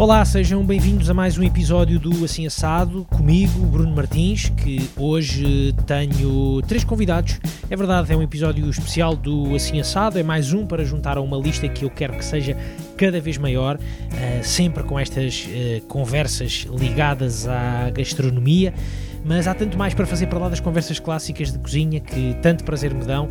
Olá, sejam bem-vindos a mais um episódio do Assim Assado, comigo, Bruno Martins, que hoje tenho três convidados. É verdade, é um episódio especial do Assim Assado, é mais um para juntar a uma lista que eu quero que seja cada vez maior, uh, sempre com estas uh, conversas ligadas à gastronomia, mas há tanto mais para fazer para lá das conversas clássicas de cozinha que tanto prazer me dão.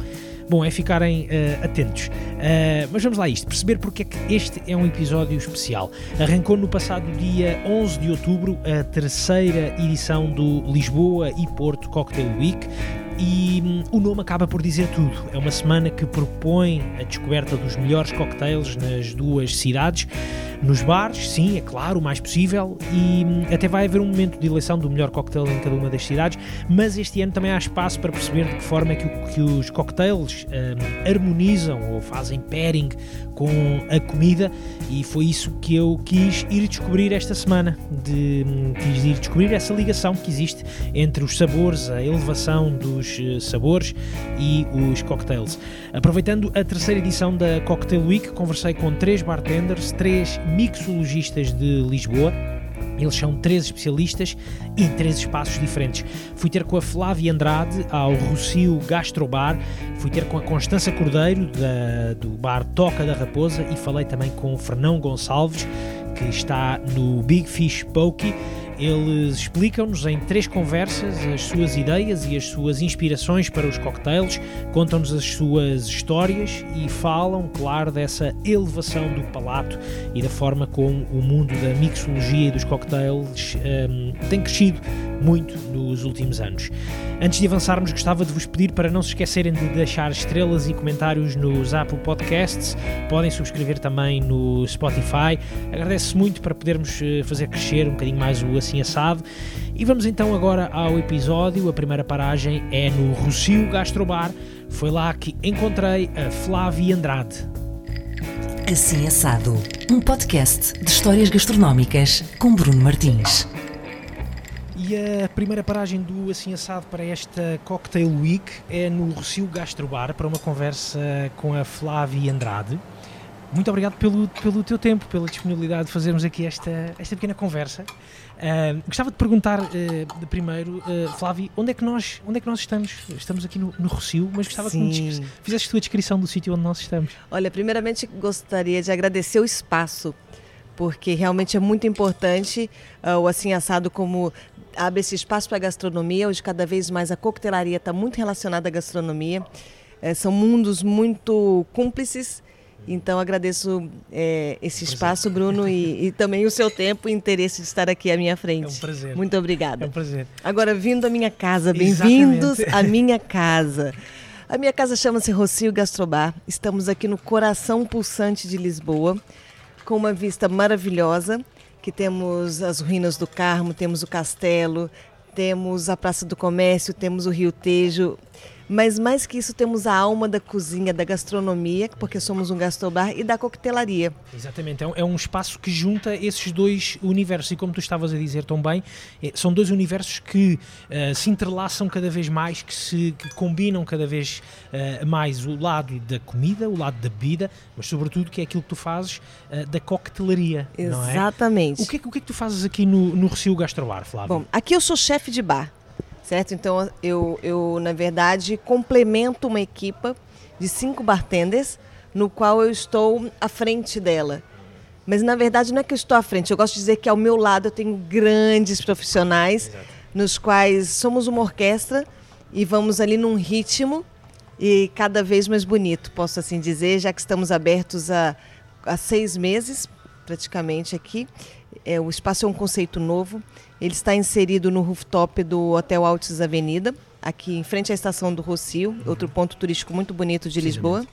Bom, é ficarem uh, atentos. Uh, mas vamos lá a isto, perceber porque é que este é um episódio especial. Arrancou no passado dia 11 de outubro a terceira edição do Lisboa e Porto Cocktail Week, e hum, o nome acaba por dizer tudo. É uma semana que propõe a descoberta dos melhores cocktails nas duas cidades, nos bares, sim, é claro, o mais possível, e hum, até vai haver um momento de eleição do melhor cocktail em cada uma das cidades, mas este ano também há espaço para perceber de que forma é que, que os cocktails um, harmonizam ou fazem pairing com a comida, e foi isso que eu quis ir descobrir esta semana. De, quis ir descobrir essa ligação que existe entre os sabores, a elevação dos eh, sabores e os cocktails. Aproveitando a terceira edição da Cocktail Week, conversei com três bartenders, três mixologistas de Lisboa. Eles são três especialistas em três espaços diferentes. Fui ter com a Flávia Andrade ao Rocio Gastrobar, fui ter com a Constança Cordeiro da, do bar Toca da Raposa e falei também com o Fernão Gonçalves, que está no Big Fish Pokey eles explicam-nos em três conversas as suas ideias e as suas inspirações para os cocktails, contam-nos as suas histórias e falam, claro, dessa elevação do palato e da forma como o mundo da mixologia e dos cocktails um, tem crescido muito nos últimos anos. Antes de avançarmos, gostava de vos pedir para não se esquecerem de deixar estrelas e comentários nos Apple Podcasts, podem subscrever também no Spotify. Agradeço muito para podermos eh, fazer crescer um bocadinho mais o Assim Assado. E vamos então agora ao episódio. A primeira paragem é no Rocio Gastrobar. Foi lá que encontrei a Flávia Andrade. Assim Assado, um podcast de histórias gastronómicas com Bruno Martins. E a primeira paragem do Assim Assado para esta Cocktail Week é no Rocio Gastrobar para uma conversa com a Flávia Andrade. Muito obrigado pelo, pelo teu tempo, pela disponibilidade de fazermos aqui esta, esta pequena conversa. Uh, gostava de perguntar uh, de primeiro, uh, Flávio, onde é, que nós, onde é que nós estamos? Estamos aqui no, no Rocio, mas gostava Sim. que me fizesse a tua descrição do sítio onde nós estamos. Olha, primeiramente gostaria de agradecer o espaço porque realmente é muito importante o Assim Assado como abre esse espaço para a gastronomia. Hoje, cada vez mais, a coquetelaria está muito relacionada à gastronomia. É, são mundos muito cúmplices. Então, agradeço é, esse espaço, Bruno, e, e, também o seu tempo e interesse de estar aqui à minha frente. É um prazer. Muito obrigada. É um prazer. Agora, vindo à minha casa, bem-vindos à minha casa. A minha casa chama-se Rocio Gastrobar. Estamos aqui no coração pulsante de Lisboa com uma vista maravilhosa, que temos as ruínas do Carmo, temos o castelo, temos a Praça do Comércio, temos o Rio Tejo, mas mais que isso, temos a alma da cozinha, da gastronomia, porque somos um gastrobar, e da coquetelaria. Exatamente, é um, é espaço que junta esses dois universos. E como tu estavas a dizer tão bem, é, são dois universos que uh, se entrelaçam cada vez mais, que se que combinam cada vez uh, mais o lado da comida, o lado da bebida, mas sobretudo que é aquilo que tu fazes uh, da coquetelaria. É? Exatamente. É? O, que é, o que é que tu fazes aqui no, no Recio Gastrobar, Flávio? Bom, aqui eu sou chefe de bar certo? Então eu, eu na verdade complemento uma equipa de cinco bartenders no qual eu estou à frente dela. Mas na verdade não é que eu estou à frente, eu gosto de dizer que ao meu lado eu tenho grandes profissionais Exato. nos quais somos uma orquestra e vamos ali num ritmo e cada vez mais bonito, posso assim dizer, já que estamos abertos há, há seis meses praticamente aqui. É, o espaço é um conceito novo. Ele está inserido no rooftop do Hotel Altos Avenida, aqui em frente à estação do Rocio, outro ponto turístico muito bonito de Lisboa.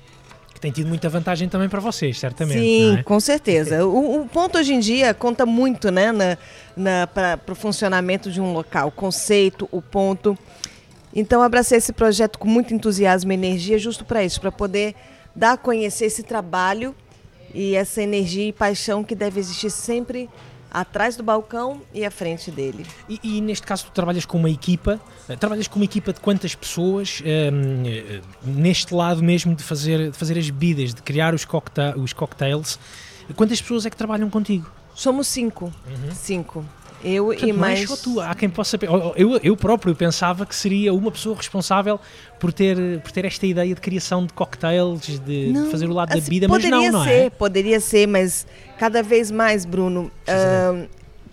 Que tem tido muita vantagem também para vocês, certamente. Sim, é? com certeza. O, o, ponto hoje em dia conta muito né, na, na, para o funcionamento de um local. O conceito, o ponto. Então, abracei esse projeto com muito entusiasmo e energia, justo para isso, para poder dar a conhecer esse trabalho e essa energia e paixão que deve existir sempre atrás do balcão e à frente dele. E, e, neste caso tu trabalhas com uma equipa, eh, trabalhas com uma equipa de quantas pessoas ehm, eh, neste lado mesmo de fazer, de fazer as bebidas, de criar os, cockta os cocktails, quantas pessoas é que trabalham contigo? Somos cinco. Cinco. Eu Portanto, e não é mais. só tu. Há quem possa. pe- Eu, eu próprio pensava que seria uma pessoa responsável por ter, por ter esta ideia de criação de cocktails, de, de Não, fazer o lado da assim, bebida, mas poderia não, não ser, é? Poderia ser, mas cada vez mais, Bruno, ah,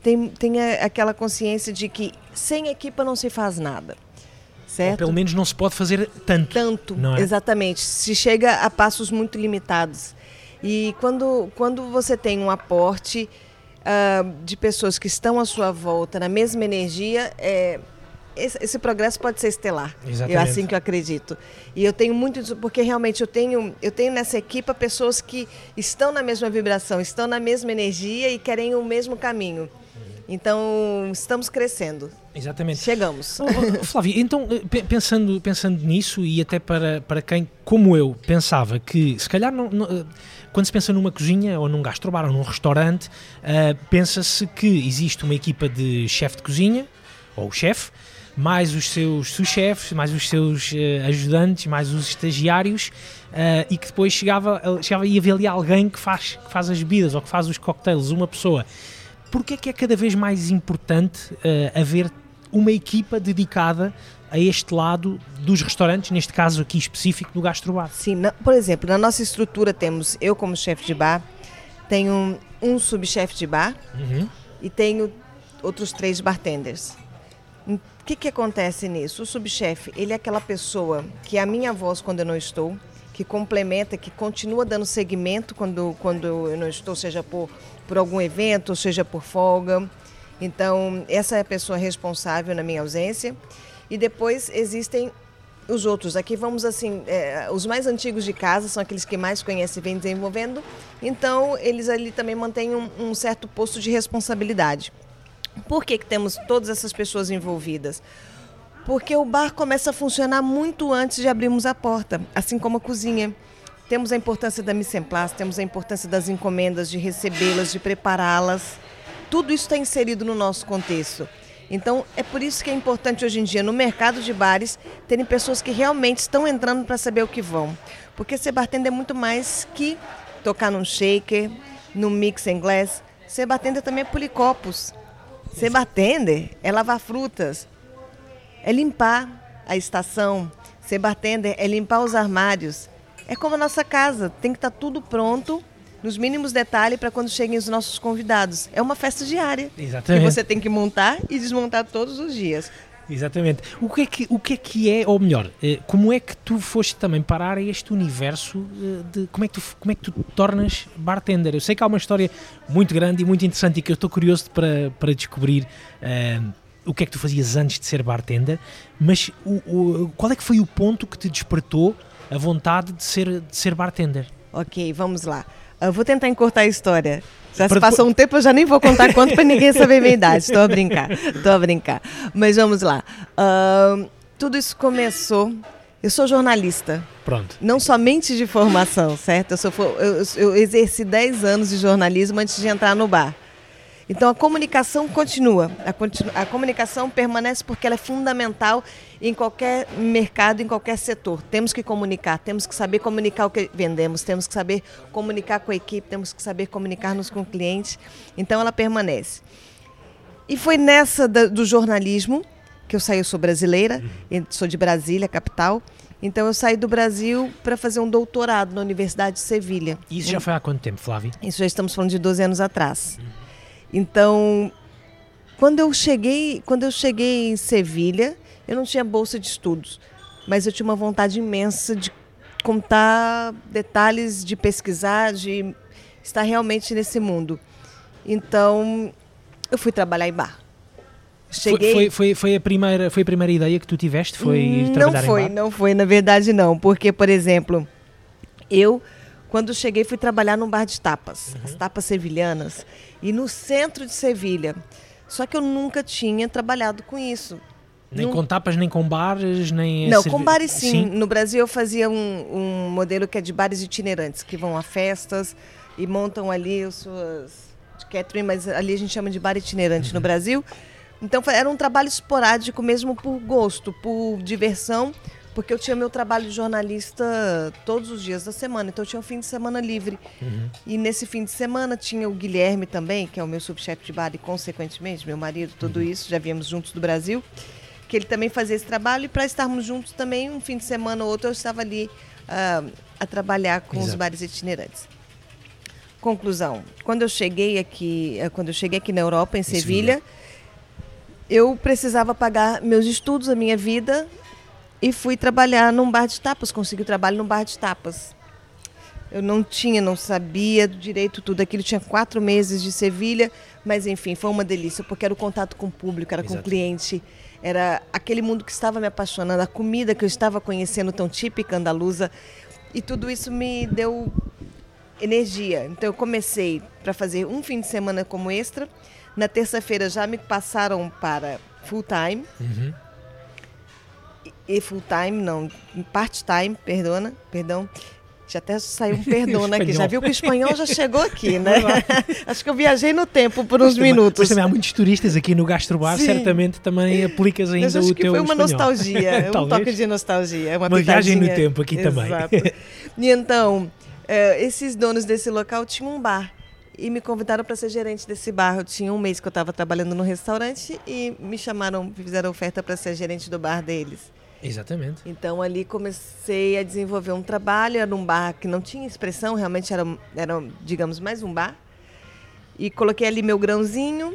tem, tem a- aquela consciência de que sem equipa não se faz nada. Ou Certo? pelo menos não se pode fazer tanto. Tanto, Não é? exatamente. Se chega a passos muito limitados. E quando, quando você tem um aporte ah, de pessoas que estão à sua volta na mesma energia, é, esse, esse progresso pode ser estelar. Exatamente. É assim que eu acredito. E eu tenho muito disso, porque realmente eu tenho, eu tenho nessa equipa pessoas que estão na mesma vibração, estão na mesma energia e querem o mesmo caminho. Então, estamos crescendo. Exatamente. Chegamos. Oh, Flávio, então eh, pe- pensando, pensando nisso e até para, para quem, como eu, pensava que se calhar não, não, eh, quando se pensa numa cozinha ou num gastrobar ou num restaurante, eh, pensa-se que existe uma equipa de chefe de cozinha ou chefe, mais os seus sous-chefes, mais os seus eh, ajudantes, mais os estagiários eh, e que depois chegava, chegava e havia ali alguém que faz, que faz as bebidas ou que faz os cocktails, uma pessoa. Porquê é que é cada vez mais importante eh, haver uma equipa dedicada a este lado dos restaurantes, neste caso aqui específico do gastrobar? Sim, na- por exemplo, na nossa estrutura temos eu como chefe de bar, tenho um subchefe de bar Uhum. e tenho outros três bartenders. O que, que acontece nisso? O subchefe, ele é aquela pessoa que é a minha voz quando eu não estou, que complementa, que continua dando seguimento quando, quando eu não estou, seja por, por algum evento, seja por folga. Então, essa é a pessoa responsável na minha ausência. E depois existem os outros. Aqui vamos assim, é, os mais antigos de casa são aqueles que mais conhecem e vêm desenvolvendo. Então, eles ali também mantêm um, um certo posto de responsabilidade. Por que, que temos todas essas pessoas envolvidas? Porque o bar começa a funcionar muito antes de abrirmos a porta, assim como a cozinha. Temos a importância da mise en place, temos a importância das encomendas, de recebê-las, de prepará-las. Tudo isso está inserido no nosso contexto. Então, é por isso que é importante hoje em dia, no mercado de bares, terem pessoas que realmente estão entrando para saber o que vão. Porque ser bartender é muito mais que tocar num shaker, num mix em glass. Ser bartender também é polir copos. Ser bartender é lavar frutas, é limpar a estação. Ser bartender é limpar os armários. É como a nossa casa, tem que estar tudo pronto, nos mínimos detalhes, para quando cheguem os nossos convidados. É uma festa diária. Exatamente. Que você tem que montar e desmontar todos os dias. Exatamente. O que, é que, o que é que é, ou melhor, eh, como é que tu foste também parar a este universo eh, de como é que tu, como é que tu te tornas bartender? Eu sei que há uma história muito grande e muito interessante e que eu estou curioso para, para descobrir eh, o que é que tu fazias antes de ser bartender, mas o, o- qual é que foi o ponto que te despertou a vontade de ser, de ser bartender? Ok, vamos lá. Eu vou tentar encurtar a história. Já se passou um tempo, eu já nem vou contar quanto para ninguém saber minha idade. Estou a brincar, estou a brincar. Mas vamos lá. Ahn, tudo isso começou. Eu sou jornalista, Pronto. não somente de formação, certo? Eu, sou, eu, eu exerci 10 anos de jornalismo antes de entrar no bar. Então a comunicação continua. A, continu- a comunicação permanece porque ela é fundamental em qualquer mercado, em qualquer setor. Temos que comunicar, temos que saber comunicar o que vendemos, temos que saber comunicar com a equipe, temos que saber comunicar-nos com o cliente. Então ela permanece. E foi nessa da- do jornalismo que eu saí, eu sou brasileira, sou de Brasília, capital. Então eu saí do Brasil para fazer um doutorado na Universidade de Sevilha. Isso já foi há quanto tempo, Flávio? Isso já estamos falando de 12 anos atrás. Então, quando eu cheguei, quando eu cheguei em Sevilha, eu não tinha bolsa de estudos, mas eu tinha uma vontade imensa de contar detalhes, de pesquisar, de estar realmente nesse mundo. Então, eu fui trabalhar em bar. Cheguei. Foi, foi, foi, foi a primeira, foi a primeira ideia que tu tiveste? Foi ir não trabalhar foi, em bar? não foi, na verdade não, porque por exemplo, eu quando cheguei fui trabalhar num bar de tapas, Uhum. as tapas sevilhanas, e no centro de Sevilha. Só que eu nunca tinha trabalhado com isso. Nem Nun- com tapas, nem com bares, nem... Não, com bares sim. No Brasil eu fazia um, um modelo que é de bares itinerantes, que vão a festas e montam ali as suas de catering, mas ali a gente chama de bar itinerante Uhum. no Brasil. Então era um trabalho esporádico mesmo por gosto, por diversão, porque eu tinha meu trabalho de jornalista todos os dias da semana, então eu tinha um fim de semana livre. Uhum. E nesse fim de semana tinha o Guilherme também, que é o meu subchefe de bar e, consequentemente, meu marido, tudo Uhum. isso, já viemos juntos do Brasil, que ele também fazia esse trabalho. E para estarmos juntos também, um fim de semana ou outro, eu estava ali ah, a trabalhar com os Exato. bares itinerantes. Conclusão: quando eu cheguei aqui, eh, quando eu cheguei aqui na Europa, em Sevilha. Sevilha, eu precisava pagar meus estudos, a minha vida, e fui trabalhar num bar de tapas. Consegui trabalho num bar de tapas. Eu não tinha, não sabia direito tudo aquilo. Tinha quatro meses de Sevilha, mas enfim, foi uma delícia, porque era o contato com o público, era com o Exato. cliente, era aquele mundo que estava me apaixonando, a comida que eu estava conhecendo tão típica andaluza. E tudo isso me deu energia. Então eu comecei para fazer um fim de semana como extra. Na terça-feira já me passaram para full time. Uhum. E full time, não, part time, perdona, perdão. Já até saiu um perdona aqui. Já viu que o espanhol já chegou aqui, né? Acho que eu viajei no tempo por uns Mas também- minutos. Mas também há muitos turistas aqui no Gastrobar, Sim. certamente também aplicas ainda Mas acho o que teu foi uma espanhol. nostalgia, um toque de nostalgia. Uma, Uma viagem no tempo aqui também. Exato. E então, eh, esses donos desse local tinham um bar e me convidaram para ser gerente desse bar. Eu tinha um mês que eu estava trabalhando no restaurante e me chamaram, fizeram oferta para ser gerente do bar deles. Exatamente. Então ali comecei a desenvolver um trabalho, era um bar que não tinha expressão, realmente era, era digamos, mais um bar. E coloquei ali meu grãozinho.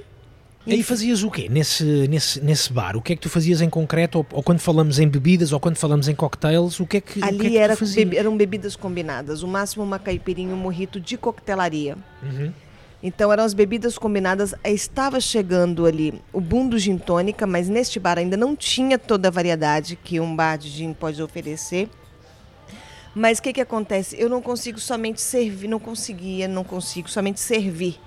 E aí fazias o quê nesse, nesse, nesse bar? O que é que tu fazias em concreto? Ou, ou quando falamos em bebidas, ou quando falamos em cocktails, o que é que, que é Ali que era, tu fazias? bebi- eram bebidas combinadas, o máximo uma caipirinha um morrito de coquetelaria. Uhum. Então eram as bebidas combinadas. Estava chegando ali o boom do gin tônica, mas neste bar ainda não tinha toda a variedade que um bar de gin pode oferecer. Mas o que, que acontece? Eu não consigo somente servir, não conseguia, não consigo somente servir.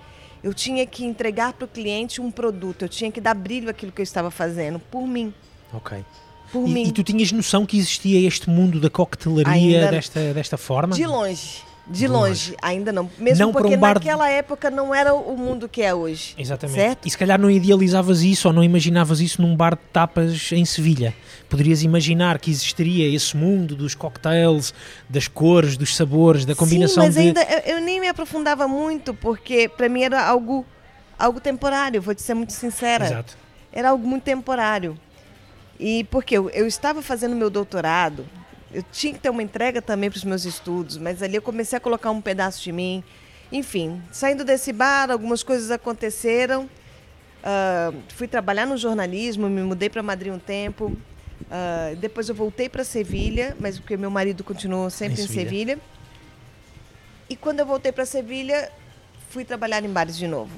Eu tinha que entregar para o cliente um produto, eu tinha que dar brilho àquilo que eu estava fazendo, por mim. Ok. Por E, mim. e tu tinhas noção que existia este mundo da coquetelaria Ainda- desta, desta forma? De longe. De De longe, ainda não. Mesmo Não porque um bar naquela época não era o mundo que é hoje. Exatamente. Certo? E se calhar não idealizavas isso ou não imaginavas isso num bar de tapas em Sevilha. Poderias imaginar que existiria esse mundo dos cocktails, das cores, dos sabores, da combinação Sim, mas de. ainda eu, eu nem me aprofundava muito, porque para mim era algo, algo temporário, vou te ser muito sincera. Exato. Era algo muito temporário. E porque eu, eu estava fazendo meu doutorado, eu tinha que ter uma entrega também para os meus estudos, mas ali eu comecei a colocar um pedaço de mim. Enfim, saindo desse bar, algumas coisas aconteceram. Ah, fui trabalhar no jornalismo, me mudei para Madrid um tempo. Ah, depois eu voltei para Sevilha, mas porque meu marido continuou sempre Em em Sevilha. Sevilha. E quando eu voltei para Sevilha, fui trabalhar em bares de novo.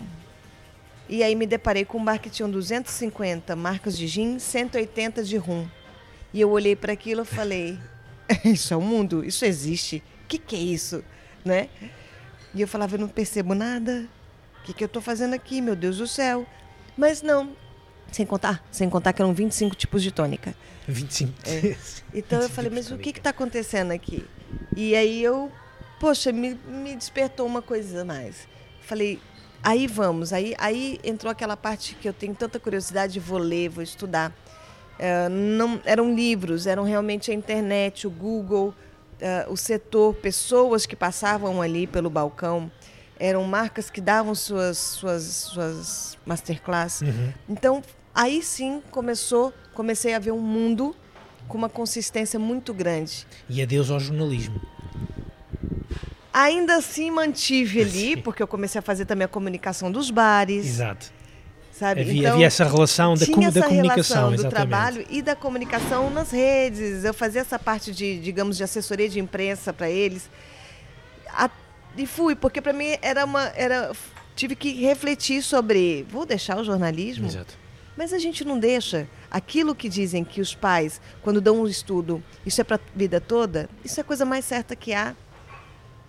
E aí me deparei com um bar que tinha 250 marcas de gin, 180 de rum. E eu olhei para aquilo e falei: Isso é o mundo? Isso existe? O que, que é isso? Né? E eu falava: Eu não percebo nada. O que, que eu estou fazendo aqui? Meu Deus do céu. Mas não. Sem contar, sem contar que eram 25 tipos de tônica. 25. Então eu falei, mas o que está acontecendo aqui? E aí eu, poxa, me, me despertou uma coisa mais. Falei, aí vamos. Aí, aí entrou aquela parte que eu tenho tanta curiosidade, vou ler, vou estudar. Eh, não, eram livros, eram realmente a internet, o Google, eh, o setor, pessoas que passavam ali pelo balcão. Eram marcas que davam suas, suas, suas masterclass. Uhum. Então, aí sim começou, comecei a ver um mundo com uma consistência muito grande. E adeus ao jornalismo. Ainda assim mantive ali, porque eu comecei a fazer também a comunicação dos bares, Exato. Sabe? Havia, Então, havia essa relação da, tinha da essa comunicação, relação do exatamente. trabalho e da comunicação nas redes. Eu fazia essa parte de, digamos, de assessoria de imprensa para eles. A- e fui, porque para mim era uma, era, tive que refletir sobre, vou deixar o jornalismo? Exato. Mas a gente não deixa. Aquilo que dizem que os pais, quando dão um estudo, isso é para a vida toda, isso é a coisa mais certa que há.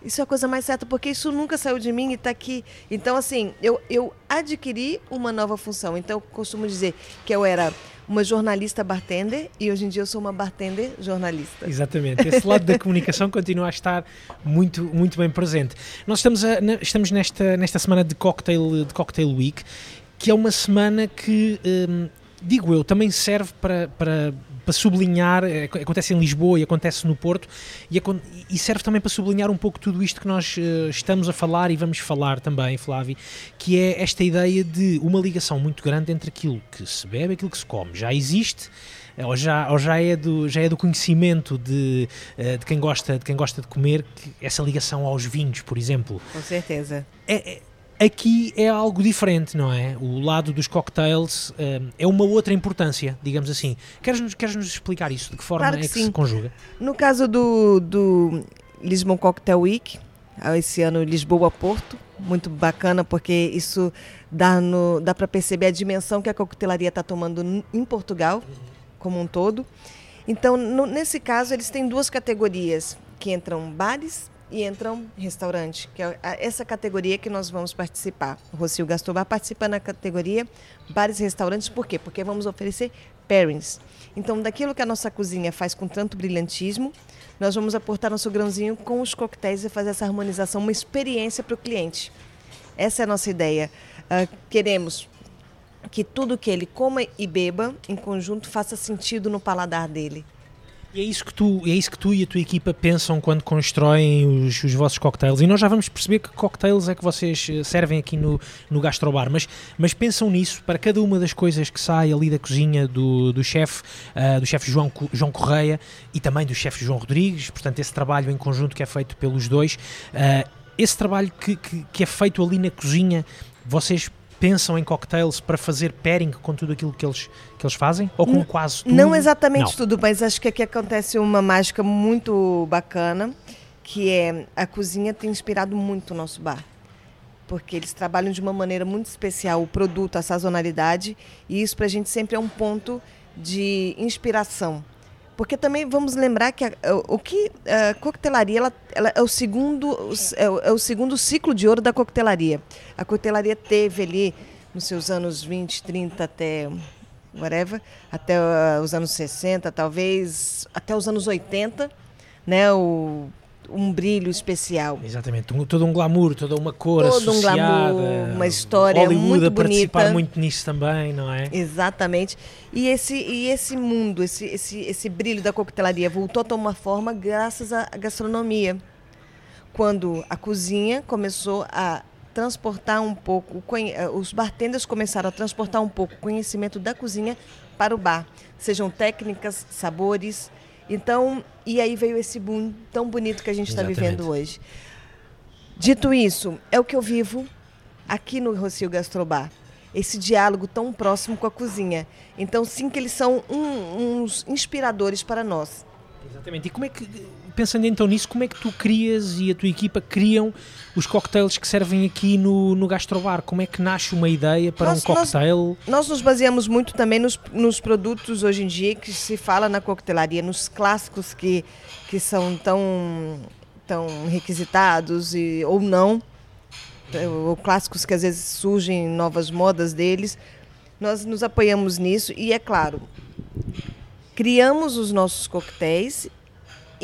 Isso é a coisa mais certa, porque isso nunca saiu de mim e está aqui. Então, assim, eu, eu adquiri uma nova função. Então, eu costumo dizer que eu era uma jornalista bartender e hoje em dia eu sou uma bartender jornalista. Exatamente. Esse lado da comunicação continua a estar muito, muito bem presente. Nós estamos, a- estamos nesta, nesta semana de cocktail, de cocktail Week, que é uma semana que, hum, digo eu, também serve para, para para sublinhar, eh, acontece em Lisboa e acontece no Porto, e, e, serve também para sublinhar um pouco tudo isto que nós uh, estamos a falar e vamos falar também, Flávio, que é esta ideia de uma ligação muito grande entre aquilo que se bebe e aquilo que se come. Já existe ou já, ou já, é, do, já é do conhecimento de, de, quem gosta, de quem gosta de comer essa ligação aos vinhos, por exemplo. Com certeza. É, é, Aqui é algo diferente, não é? O lado dos cocktails um, é uma outra importância, digamos assim. Queres-nos queres -nos explicar isso? De que forma claro que é que sim. se conjuga? No caso do, do Lisbon Cocktail Week, ah, esse ano Lisboa-Porto, muito bacana porque isso dá, no, dá para perceber a dimensão que a coquetelaria está tomando em Portugal como um todo. Então, no, nesse caso, eles têm duas categorias que entram bares e entram restaurante, que é essa categoria que nós vamos participar. O Rocio Gastobar participa na categoria bares e restaurantes, por quê? Porque vamos oferecer pairings. Então, daquilo que a nossa cozinha faz com tanto brilhantismo, nós vamos aportar nosso grãozinho com os coquetéis e fazer essa harmonização, uma experiência para o cliente. Essa é a nossa ideia. Uh, queremos que tudo que ele coma e beba em conjunto faça sentido no paladar dele. E é isso que tu, é isso que tu e a tua equipa pensam quando constroem os, os vossos cocktails. E nós já vamos perceber que cocktails é que vocês eh, servem aqui no, no Gastrobar. Mas, mas pensam nisso para cada uma das coisas que sai ali da cozinha do, do chefe, uh, do chefe João, João Correia e também do chefe João Rodrigues. Portanto, esse trabalho em conjunto que é feito pelos dois. Uh, esse trabalho que, que, que é feito ali na cozinha, vocês pensam em cocktails para fazer pairing com tudo aquilo que eles, que eles fazem? Ou com quase tudo? Não exatamente não. tudo, mas acho que aqui acontece uma mágica muito bacana, que é a cozinha tem inspirado muito o nosso bar. Porque eles trabalham de uma maneira muito especial o produto, a sazonalidade, e isso para a gente sempre é um ponto de inspiração. Porque também vamos lembrar que a, o que a coquetelaria ela, ela é, o segundo, é o, é o segundo ciclo de ouro da coquetelaria. A coquetelaria teve ali nos seus anos 20, 30 até whatever, até uh, os anos 60, talvez até os anos 80, né, o um brilho especial. Exatamente, um, todo um glamour, toda uma cor todo associada. um glamour, uma história Hollywood muito a bonita. participar muito nisso também, não é? Exatamente. E esse, e esse mundo, esse, esse, esse brilho da coquetelaria voltou a tomar forma graças à gastronomia. Quando a cozinha começou a transportar um pouco, eh, os bartenders começaram a transportar um pouco o conhecimento da cozinha para o bar. Sejam técnicas, sabores, então, e aí veio esse boom tão bonito que a gente está vivendo hoje. Dito isso, é o que eu vivo aqui no Rocio Gastrobar. Esse diálogo tão próximo com a cozinha. Então, sim, que eles são um, uns inspiradores para nós. Exatamente. E como é que, pensando então nisso, como é que tu crias e a tua equipa criam os cocktails que servem aqui no, no Gastrobar? Como é que nasce uma ideia para nós, um cocktail? Nós, nós, nos baseamos muito também nos, nos produtos hoje em dia que se fala na coquetelaria, nos clássicos que, que são tão, tão requisitados e, ou não, ou clássicos que às vezes surgem novas modas deles. Nós nos apoiamos nisso e, é claro, criamos os nossos coquetéis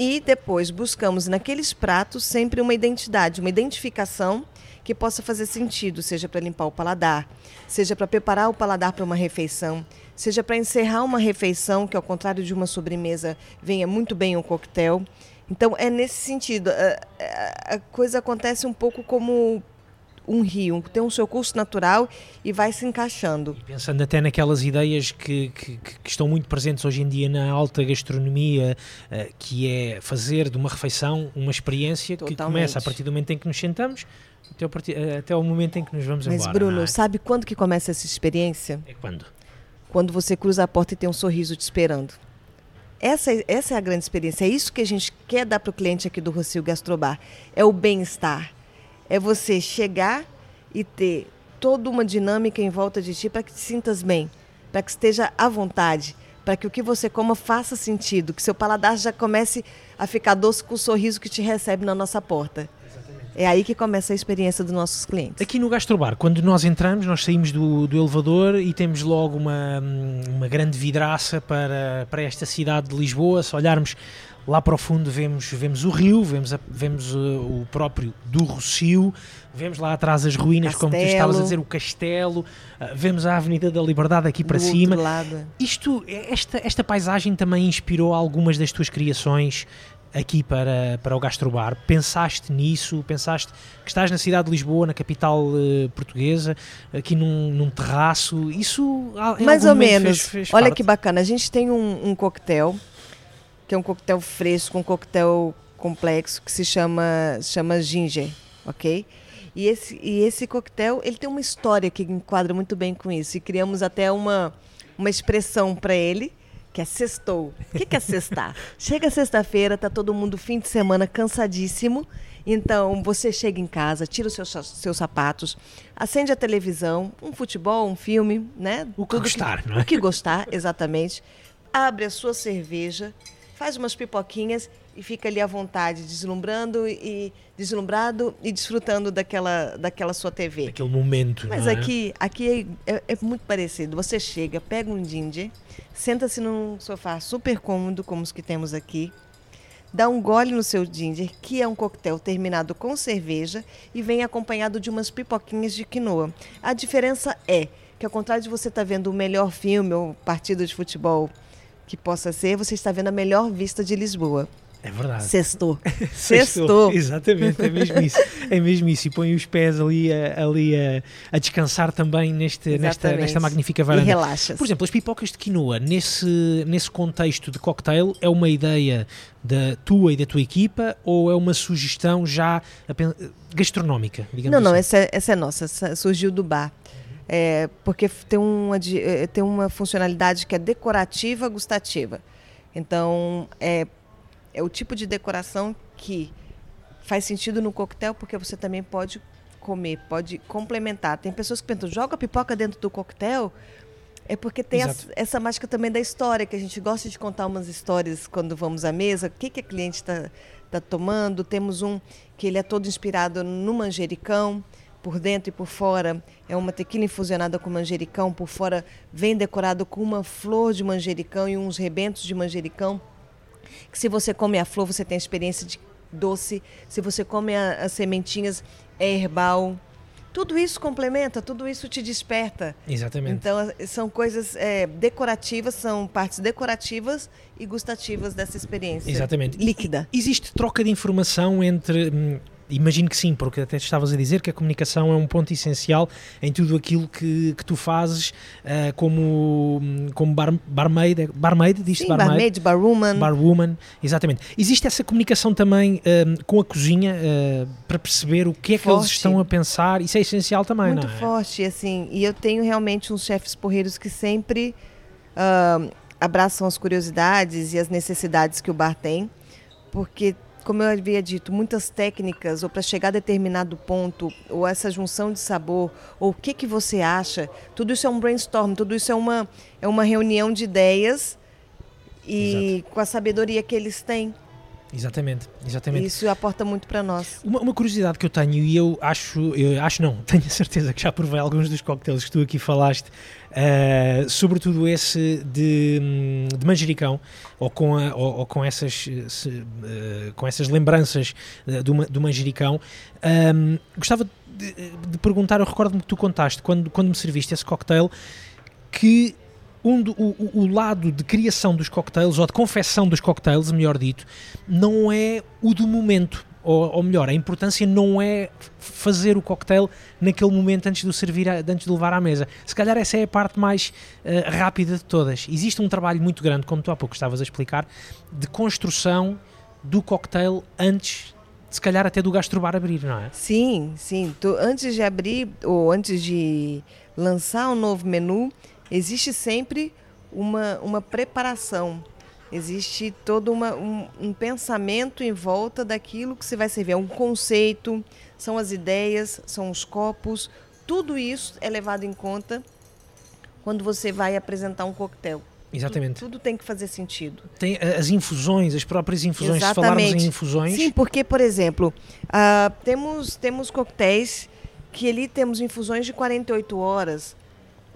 e depois buscamos naqueles pratos sempre uma identidade, uma identificação que possa fazer sentido, seja para limpar o paladar, seja para preparar o paladar para uma refeição, seja para encerrar uma refeição, que ao contrário de uma sobremesa, venha muito bem um coquetel. Então é nesse sentido, a, a coisa acontece um pouco como um rio, tem o seu curso natural e vai se encaixando. E pensando até naquelas ideias que, que, que, estão muito presentes hoje em dia na alta gastronomia, uh, que é fazer de uma refeição uma experiência Totalmente. que começa a partir do momento em que nos sentamos até o, eh, até o momento em que nos vamos Mas embora. Mas Bruno, é? sabe quando que começa essa experiência? É quando? Quando você cruza a porta e tem um sorriso te esperando. Essa, essa é a grande experiência. É isso que a gente quer dar para o cliente aqui do Rocio Gastrobar. É o bem-estar é você chegar e ter toda uma dinâmica em volta de ti para que te sintas bem, para que esteja à vontade, para que o que você coma faça sentido, que seu paladar já comece a ficar doce com o sorriso que te recebe na nossa porta. É aí que começa a experiência dos nossos clientes. Aqui no Gastrobar, quando nós entramos, nós saímos do, do elevador e temos logo uma, uma grande vidraça para, para esta cidade de Lisboa. Se olharmos lá para o fundo vemos, vemos o rio, vemos, a, vemos uh, o próprio do Rocio, vemos lá atrás as ruínas, Castelo. como tu estavas a dizer, o castelo, uh, vemos a Avenida da Liberdade aqui para Do cima. Isto, esta, esta paisagem também inspirou algumas das tuas criações aqui para, para o Gastrobar. Pensaste nisso? Pensaste que estás na cidade de Lisboa, na capital eh, portuguesa, aqui num, num terraço? Isso Mais ou menos. fez- fez Olha parte? que bacana. A gente tem um, um coquetel, que é um coquetel fresco, um coquetel complexo, que se chama, chama ginger, ok? E esse, e esse coquetel, ele tem uma história que enquadra muito bem com isso. E criamos até uma, uma expressão para ele, que é sextou. O que, que é sextar? Chega sexta-feira, tá todo mundo fim de semana cansadíssimo. Então, você chega em casa, tira os seus, seus sapatos, acende a televisão, um futebol, um filme, né? O que Tudo gostar, não é? O que gostar, exatamente. Abre a sua cerveja, faz umas pipoquinhas e fica ali à vontade, deslumbrando e deslumbrado e desfrutando daquela, daquela sua TV. Aquele momento. Mas é? aqui, aqui é, é- é muito parecido. Você chega, pega um ginger, senta-se num sofá super cômodo, como os que temos aqui, dá um gole no seu ginger, que é um coquetel terminado com cerveja e vem acompanhado de umas pipoquinhas de quinoa. A diferença é que, ao contrário de você estar vendo o melhor filme ou partido de futebol que possa ser, você está vendo a melhor vista de Lisboa. É verdade. Sextou. Sextou. Exatamente, é mesmo isso. É mesmo isso. E põe os pés ali, a, ali a, a descansar também neste, nesta, nesta magnífica E varanda. relaxas. Por exemplo, as pipocas de quinoa, nesse, nesse contexto de cocktail, é uma ideia da tua e da tua equipa ou é uma sugestão já gastronómica, digamos Não, não, assim? essa, é- essa é nossa, essa surgiu do bar. É, porque tem uma, eh, tem uma funcionalidade que é decorativa gustativa. Então, é, é o tipo de decoração que faz sentido no coquetel, porque você também pode comer, pode complementar. Tem pessoas que pensam, joga a pipoca dentro do coquetel, é porque tem essa mágica também da história, que a gente gosta de contar umas histórias quando vamos à mesa, o que, que a cliente está tá tomando. Temos um que ele é todo inspirado no manjericão, por dentro e por fora é uma tequila infusionada com manjericão, por fora vem decorado com uma flor de manjericão e uns rebentos de manjericão. Que se você come a flor, você tem a experiência de doce. Se você come a- as sementinhas, é herbal. Tudo isso complementa, tudo isso te desperta. Exatamente. Então, são coisas é, decorativas, são partes decorativas e gustativas dessa experiência. Exatamente. Líquida. E- Existe troca de informação entre. Imagino que sim, porque até estavas a dizer que a comunicação é um ponto essencial em tudo aquilo que, que tu fazes ah, como, como bar, barmaid, barmaid, diz-se barmaid? barmaid, barwoman. Barwoman, exatamente. Existe essa comunicação também hum, com a cozinha ah, para perceber o que é que eles Forte. estão a pensar, isso é essencial também, muito não é? forte, assim. E eu tenho realmente uns chefes porreiros que sempre ah, abraçam as curiosidades e as necessidades que o bar tem, porque, como eu havia dito, muitas técnicas, ou para chegar a determinado ponto, ou essa junção de sabor, ou o que, que você acha, tudo isso é um brainstorm, tudo isso é uma, é uma reunião de ideias e com a sabedoria que eles têm. Exatamente, exatamente. Isso aporta muito para nós. Uma, uma curiosidade que eu tenho, e eu acho, eu acho não, tenho a certeza que já provei alguns dos coquetéis que tu aqui falaste, eh, sobretudo esse de, de manjericão, ou com, a- ou, ou com, essas, se, eh, com essas lembranças eh, do, do manjericão. Ahm, gostava de, de perguntar, eu recordo-me que tu contaste, quando, quando me serviste esse cocktail, que um do- o- o lado de criação dos cocktails, ou de confecção dos cocktails, melhor dito, não é o do momento. Ou, ou melhor, a importância não é fazer o cocktail naquele momento antes de o servir, antes de levar à mesa. Se calhar essa é a parte mais eh, rápida de todas. Existe um trabalho muito grande, como tu há pouco estavas a explicar, de construção do cocktail antes, se calhar até do gastrobar abrir, não é? Sim, sim. Tu- antes de abrir ou antes de lançar um novo menu, existe sempre uma, uma preparação. Existe todo uma, um, um pensamento em volta daquilo que você vai servir. É um conceito, são as ideias, são os copos. Tudo isso é levado em conta quando você vai apresentar um coquetel. Exatamente. Tudo, tudo tem que fazer sentido. Tem a- as infusões, as próprias infusões, se falarmos em Exatamente. infusões, Sim, porque, por exemplo, ah, temos, temos coquetéis que ali temos infusões de 48 horas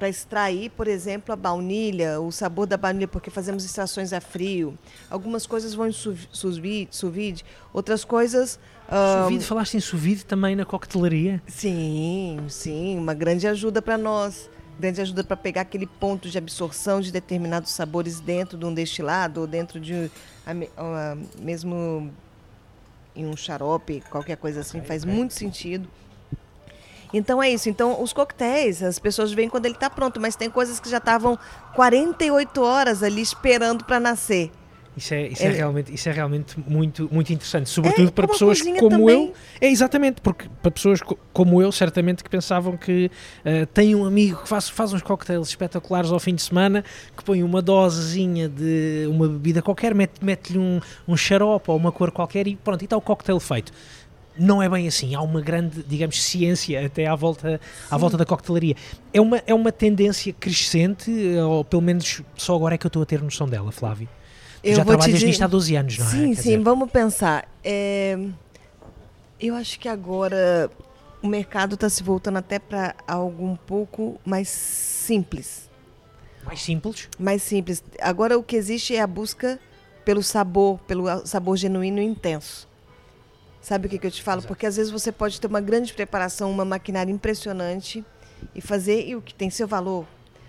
para extrair, por exemplo, a baunilha, o sabor da baunilha, porque fazemos extrações a frio. Algumas coisas vão em sous vide, outras coisas. Um, vide, falaste em sous vide também na coquetelaria? Sim, sim, uma grande ajuda para nós. Grande ajuda para pegar aquele ponto de absorção de determinados sabores dentro de um destilado ou dentro de mesmo em um xarope, qualquer coisa assim, faz muito sentido. Então é isso. Então os coquetéis, as pessoas veem quando ele está pronto, mas tem coisas que já estavam 48 horas ali esperando para nascer. Isso é, isso é, é, realmente, isso é realmente muito, muito interessante, sobretudo é, para pessoas como também. eu. É exatamente, porque para pessoas como eu, certamente que pensavam que uh, tem um amigo que faz, faz uns coquetéis espetaculares ao fim de semana, que põe uma dosezinha de uma bebida qualquer, mete-lhe mete um, um xarope ou uma cor qualquer e pronto, e está o coquetel feito não é bem assim. Há uma grande, digamos, ciência até à volta, à volta da coquetelaria. É uma, é uma tendência crescente, ou pelo menos só agora é que eu estou a ter noção dela, Flávio. Eu já trabalhas dizer... nisto há 12 anos, não sim, é? Sim, sim, dizer... vamos pensar. É... Eu acho que agora o mercado está se voltando até para algo um pouco mais simples. Mais simples? Mais simples. Agora o que existe é a busca pelo sabor, pelo sabor genuíno e intenso. Sabe o que, que eu te falo? Exato. Porque às vezes você pode ter uma grande preparação, uma maquinária impressionante e fazer e o que tem seu valor.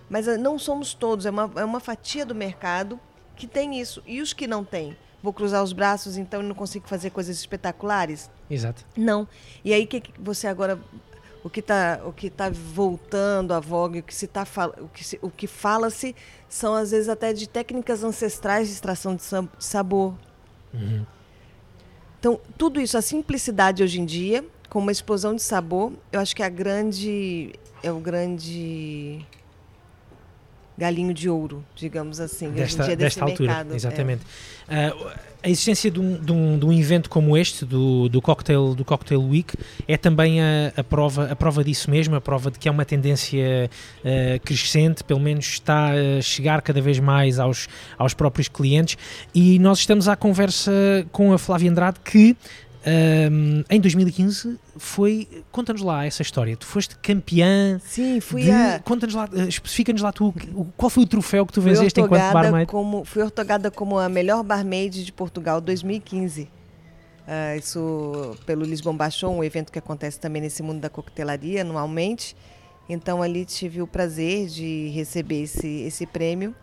Mas ah, não somos todos, é uma, é uma fatia do mercado que tem isso. E os que não têm? Vou cruzar os braços, então não consigo fazer coisas espetaculares? Exato. Não. E aí que você agora o que está o que tá voltando à voga, o que se tá o que se, o que fala-se são às vezes até de técnicas ancestrais de extração de sabor. Uhum. Então, tudo isso, a simplicidade hoje em dia, com uma explosão de sabor, eu acho que é a grande é o grande galinho de ouro, digamos assim, desta, hoje em dia desta altura, mercado. É. exatamente. É. Uh, a existência de um, de, um, de um, evento como este, do, do, cocktail, do Cocktail Week, é também a, a, prova, a prova disso mesmo, a prova de que é uma tendência uh, crescente, pelo menos está a chegar cada vez mais aos, aos próprios clientes. E nós estamos à conversa com a Flávia Andrade, que um, em 2015 foi. Conta-nos lá essa história. Tu foste campeã. Sim, fui de, a. Conta-nos lá, eh, especifica-nos lá tu, qual foi o troféu que tu venceste enquanto barmaid? Como, fui ortogada como a melhor barmaid de Portugal 2015. Uh, ah, isso pelo Lisbon Baixou, um evento que acontece também nesse mundo da coquetelaria anualmente. Então ali tive o prazer de receber esse, esse prêmio.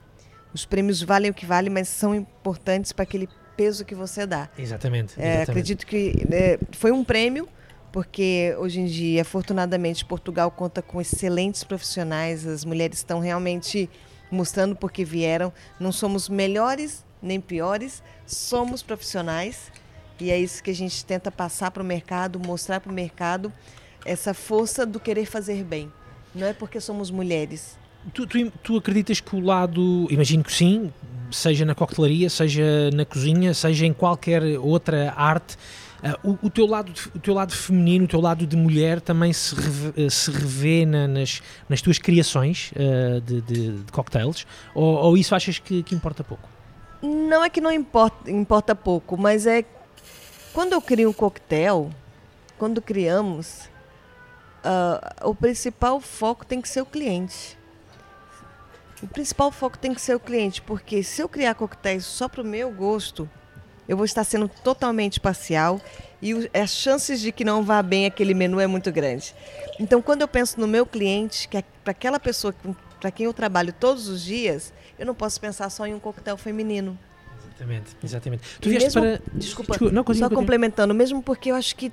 Os prêmios valem o que valem, mas são importantes para aquele peso que você dá. Exatamente. É, acredito que é, foi um prêmio, porque hoje em dia, afortunadamente, Portugal conta com excelentes profissionais, as mulheres estão realmente mostrando porque vieram. Não somos melhores nem piores, somos profissionais e é isso que a gente tenta passar para o mercado, mostrar para o mercado essa força do querer fazer bem. Não é porque somos mulheres. Tu, tu, tu acreditas que o lado, imagino que sim, seja na coquetelaria, seja na cozinha, seja em qualquer outra arte, uh, o, o, teu lado, o teu lado feminino, o teu lado de mulher também se revê, uh, se revê na, nas, nas tuas criações uh, de, de, de, cocktails? Ou, ou, isso achas que, que, importa pouco? Não é que não importa, importa pouco, mas é quando eu crio um coquetel, quando criamos, o principal foco tem que ser o cliente. O principal foco tem que ser o cliente, porque se eu criar coquetéis só para o meu gosto, eu vou estar sendo totalmente parcial e as chances de que não vá bem aquele menu é muito grande. Então, quando eu penso no meu cliente, que é para aquela pessoa para quem eu trabalho todos os dias, eu não posso pensar só em um coquetel feminino. Exatamente, exatamente. Tu mesmo, para... Desculpa, Desculpa não, só complementando, mesmo porque eu acho que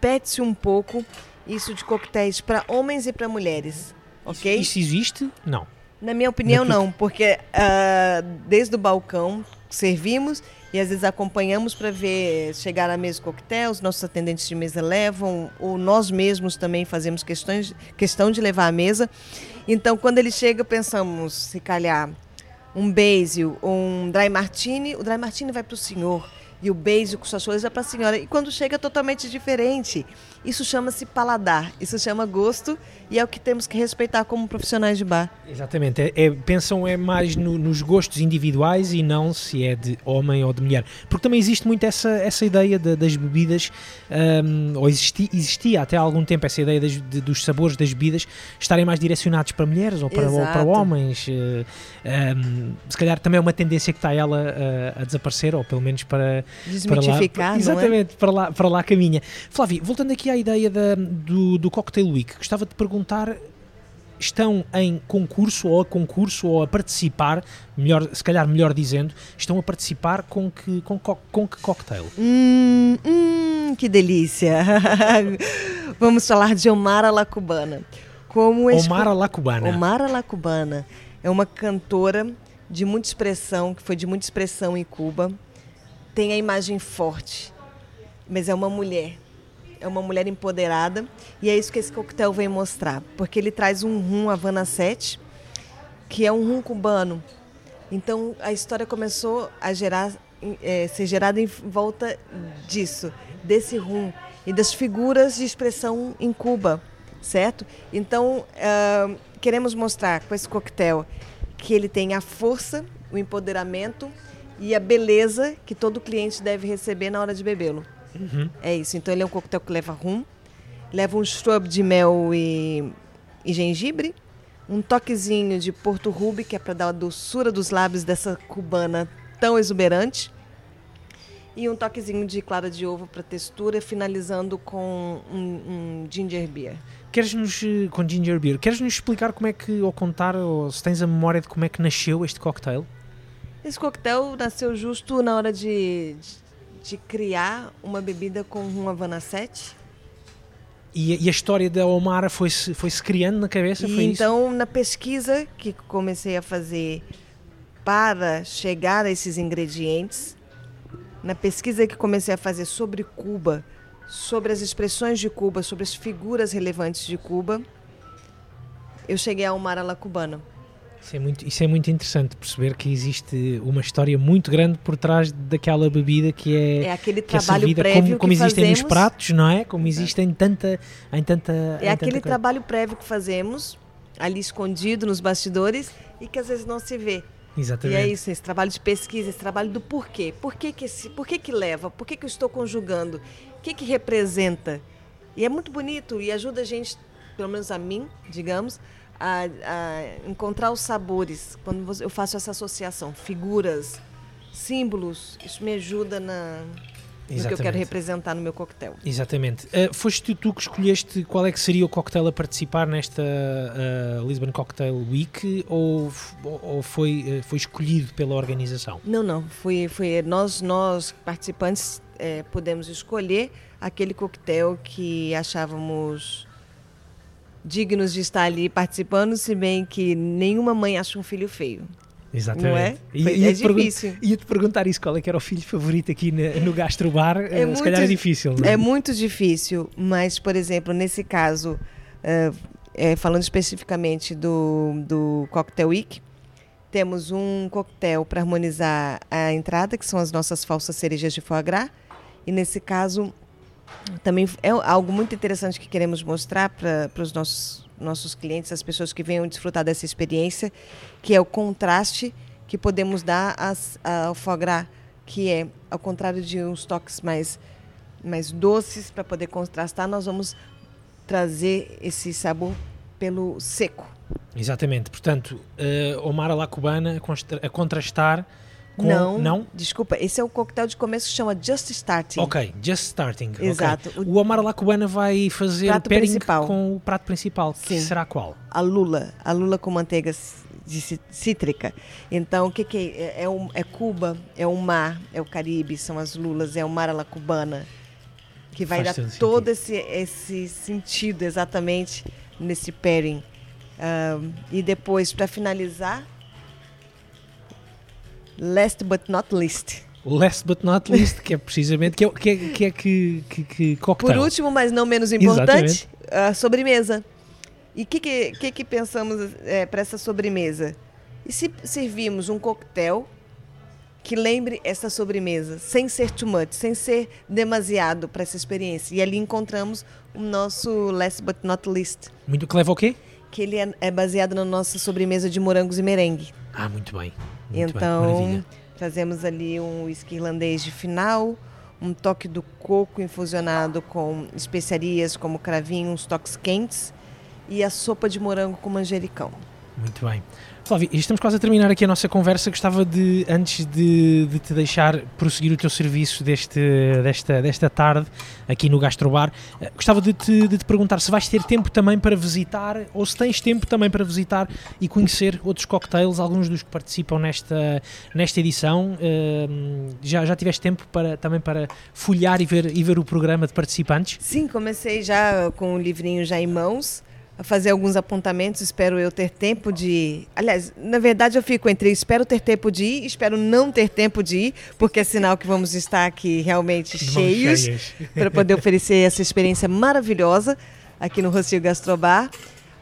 pede-se um pouco isso de coquetéis para homens e para mulheres, ok? Isso, isso existe? Não. Na minha opinião, não, porque uh, desde o balcão servimos e às vezes acompanhamos para ver chegar à mesa coquetel, os nossos atendentes de mesa levam, ou nós mesmos também fazemos questões, questão de levar à mesa. Então, quando ele chega, pensamos, se calhar, um basil um dry martini, o dry martini vai para o senhor e o beijo com suas flores é para a senhora. E quando chega é totalmente diferente. Isso chama-se paladar, isso chama gosto e é o que temos que respeitar como profissionais de bar. Exatamente, é, é, pensam é mais no, nos gostos individuais e não se é de homem ou de mulher. Porque também existe muito essa, essa ideia de, das bebidas, um, ou existi, existia até há algum tempo essa ideia das, de, dos sabores das bebidas estarem mais direcionados para mulheres ou para, ou para homens. Uh, um, se calhar também é uma tendência que está ela uh, a desaparecer, ou pelo menos para. Desmitificar, para lá, Exatamente, é? para, lá, para lá caminha. Flávio, voltando aqui à ideia da, do, do Cocktail Week, gostava de perguntar estão em concurso ou a concurso ou a participar, melhor, se calhar melhor dizendo, estão a participar com que, com, com que cocktail? Hum, hum, que delícia! Vamos falar de Omara La Cubana. Como Omara La Cubana. Omara La Cubana é uma cantora de muita expressão, que foi de muita expressão em Cuba. Tem a imagem forte, mas é uma mulher é uma mulher empoderada e é isso que esse coquetel vem mostrar, porque ele traz um rum Havana 7, que é um rum cubano. Então a história começou a gerar, é, ser gerada em volta disso, desse rum e das figuras de expressão em Cuba, certo? Então uh, queremos mostrar com esse coquetel que ele tem a força, o empoderamento e a beleza que todo cliente deve receber na hora de bebê-lo. Uhum. É isso. Então ele é um coquetel que leva rum, leva um shrub de mel e, e gengibre, um toquezinho de Porto Ruby, que é para dar a doçura dos lábios dessa cubana tão exuberante, e um toquezinho de clara de ovo para textura, finalizando com um, um ginger beer. Queres-nos, eh, com ginger beer, queres-nos explicar como é que, ou contar, ou se tens a memória de como é que nasceu este cocktail? Esse coquetel nasceu justo na hora de, de criar uma bebida com um Havana 7. E, e, a história da Omara foi-se foi -se criando na cabeça? E então, isso? na pesquisa que comecei a fazer para chegar a esses ingredientes, na pesquisa que comecei a fazer sobre Cuba, sobre as expressões de Cuba, sobre as figuras relevantes de Cuba, eu cheguei a Omara La Cubana. Isso é, muito, isso é muito interessante perceber que existe uma história muito grande por trás daquela bebida que é, é aquele que é trabalho servida, prévio como, como que existem fazemos. nos pratos, não é? Como existe em tanta, em tanta. É em aquele tanta trabalho prévio que fazemos ali escondido nos bastidores e que às vezes não se vê. Exatamente. E é isso, esse trabalho de pesquisa, esse trabalho do porquê. Por que, que, esse, por que, que leva? Por que, que eu estou conjugando? O que, que representa? E é muito bonito e ajuda a gente, pelo menos a mim, digamos, a, a encontrar os sabores. Quando eu faço essa associação, figuras, símbolos, isso me ajuda na, no que eu quero representar no meu coquetel. Exatamente. Uh, foste tu que escolheste qual é que seria o coquetel a participar nesta uh, Lisbon Cocktail Week ou, ou foi, uh, foi escolhido pela organização? Não, não. Foi, foi nós, nós participantes, é, pudemos escolher aquele coquetel que achávamos dignos de estar ali participando, se bem que nenhuma mãe acha um filho feio. Exatamente. Não é? E, é difícil. Ia-te perguntar isso, qual é que era o filho favorito aqui no, no gastrobar? É uh, se calhar é difícil, não é? É muito difícil, mas, por exemplo, nesse caso, uh, é, falando especificamente do, do Cocktail Week, temos um coquetel para harmonizar a entrada, que são as nossas falsas cerejas de foie gras, e nesse caso também é algo muito interessante que queremos mostrar para os nossos, nossos clientes, as pessoas que venham desfrutar dessa experiência, que é o contraste que podemos dar ao foie gras, que é, ao contrário de uns toques mais, mais doces, para poder contrastar, nós vamos trazer esse sabor pelo seco. Exatamente, portanto, uh, Omar La Cubana a contrastar com... Não, não, desculpa, esse é o coquetel de começo que chama Just Starting. Ok, Just Starting. Exato. Okay. O, o Omar La Cubana vai fazer prato o pairing principal. com o prato principal, Sim. que será qual? A lula, a lula com manteiga de cítrica. Então, o que, que é? É, um, é Cuba, é o mar, é o Caribe, são as lulas, é o mar la cubana, que vai Faz dar todo todo esse, esse sentido exatamente nesse pairing. Um, e depois, para finalizar, last but not least. Last but not least, que é precisamente que é que, é, que, é que, que, que cocktail. Por último, mas não menos importante, a sobremesa. E o que, que, que, pensamos é, para essa sobremesa? E se servirmos um coquetel que lembre essa sobremesa, sem ser too much, sem ser demasiado para essa experiência. E ali encontramos o nosso last but not least. Muito que leva o quê? Que ele é, é baseado na nossa sobremesa de morangos e merengue. Ah, muito bem. Muito então, bem. trazemos ali um whisky irlandês de final, um toque do coco infusionado com especiarias como cravinho, uns toques quentes e a sopa de morango com manjericão. Muito bem. Flávio, estamos quase a terminar aqui a nossa conversa. Gostava de, antes de, de te deixar prosseguir o teu serviço deste, desta, desta tarde aqui no Gastrobar, eh, gostava de te, de te perguntar se vais ter tempo também para visitar ou se tens tempo também para visitar e conhecer outros cocktails, alguns dos que participam nesta, nesta edição. Uh, já, já tiveste tempo para, também para folhear e ver, e ver o programa de participantes? Sim, comecei já com o livrinho já em mãos a fazer alguns apontamentos, espero eu ter tempo de. Aliás, na verdade eu fico entre espero ter tempo de ir, espero não ter tempo de ir, porque é sinal que vamos estar aqui realmente cheios para poder oferecer essa experiência maravilhosa aqui no Rocio Gastrobar.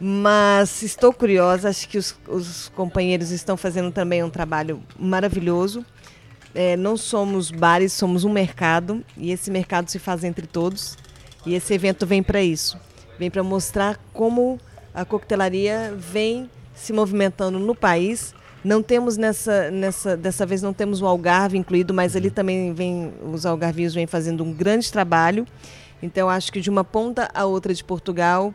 Mas estou curiosa, acho que os, os companheiros estão fazendo também um trabalho maravilhoso. É, não somos bares, somos um mercado e esse mercado se faz entre todos. E esse evento vem para isso vem para mostrar como a coquetelaria vem se movimentando no país. Não temos nessa, nessa, dessa vez não temos o Algarve incluído, mas ali também vem os algarvios vêm fazendo um grande trabalho. Então acho que de uma ponta a outra de Portugal,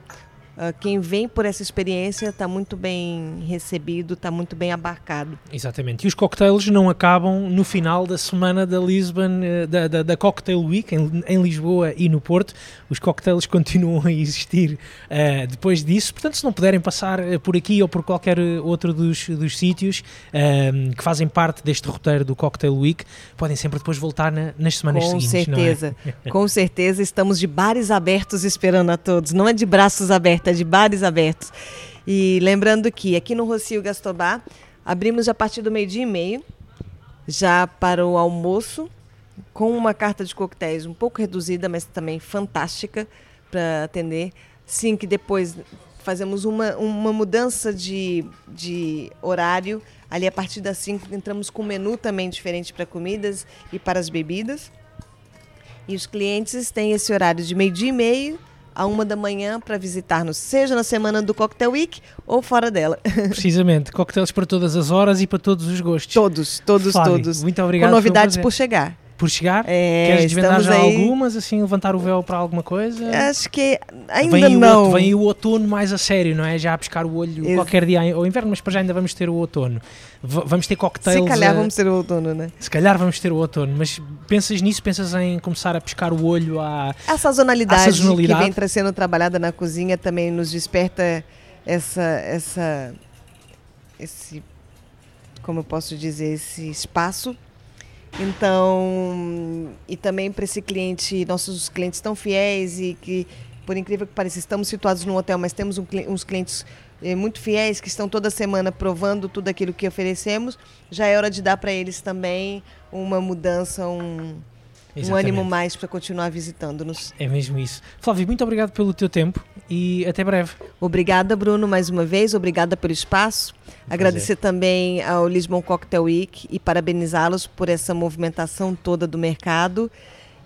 quem vem por essa experiência está muito bem recebido, está muito bem abarcado. Exatamente. E os cocktails não acabam no final da semana da Lisbon, eh, da, da, da Cocktail Week, em, em, Lisboa e no Porto. Os cocktails continuam a existir uh, depois disso. Portanto, se não puderem passar eh, por aqui ou por qualquer outro dos, dos sítios uh, que fazem parte deste roteiro do Cocktail Week, podem sempre depois voltar na, nas semanas Com seguintes. Com certeza. É? Com certeza. Estamos de bares abertos esperando a todos. Não é de braços abertos de bares abertos. E lembrando que aqui no Rocio Gastobá abrimos a partir do meio-dia e meio, já para o almoço, com uma carta de coquetéis um pouco reduzida, mas também fantástica para atender. Sim, que depois fazemos uma, uma mudança de, de horário. Ali, a partir das 5, entramos com um menu também diferente para comidas e para as bebidas. E os clientes têm esse horário de meio-dia e meio a uma da manhã para visitar-nos, seja na semana do Cocktail Week ou fora dela. Precisamente, coquetéis para todas as horas e para todos os gostos. Todos, todos, Flávio, todos. Muito obrigado. Com novidades por chegar por chegar? É, Queres desvendar já aí... algumas, assim, levantar o véu para alguma coisa? Acho que ainda vem não. O, vem o outono mais a sério, não é? Já a pescar o olho Ex qualquer dia ao inverno, mas para já ainda vamos ter o outono. Vamos ter cocktails. Se calhar a... vamos ter o outono, né? Se calhar vamos ter o outono, mas pensas nisso? Pensas em começar a pescar o olho à. A sazonalidade, a sazonalidade. que vem sendo trabalhada na cozinha também nos desperta essa. essa esse. Como eu posso dizer? Esse espaço então, e também para esse cliente, nossos clientes tão fiéis e que, por incrível que pareça, estamos situados num hotel, mas temos um, uns clientes eh, muito fiéis que estão toda semana provando tudo aquilo que oferecemos, já é hora de dar para eles também uma mudança, um, um ânimo mais para continuar visitando-nos. É mesmo isso. Flávio, muito obrigado pelo teu tempo e até breve. Obrigada, Bruno, mais uma vez. Obrigada pelo espaço. Agradecer também ao Lisbon Cocktail Week e parabenizá-los por essa movimentação toda do mercado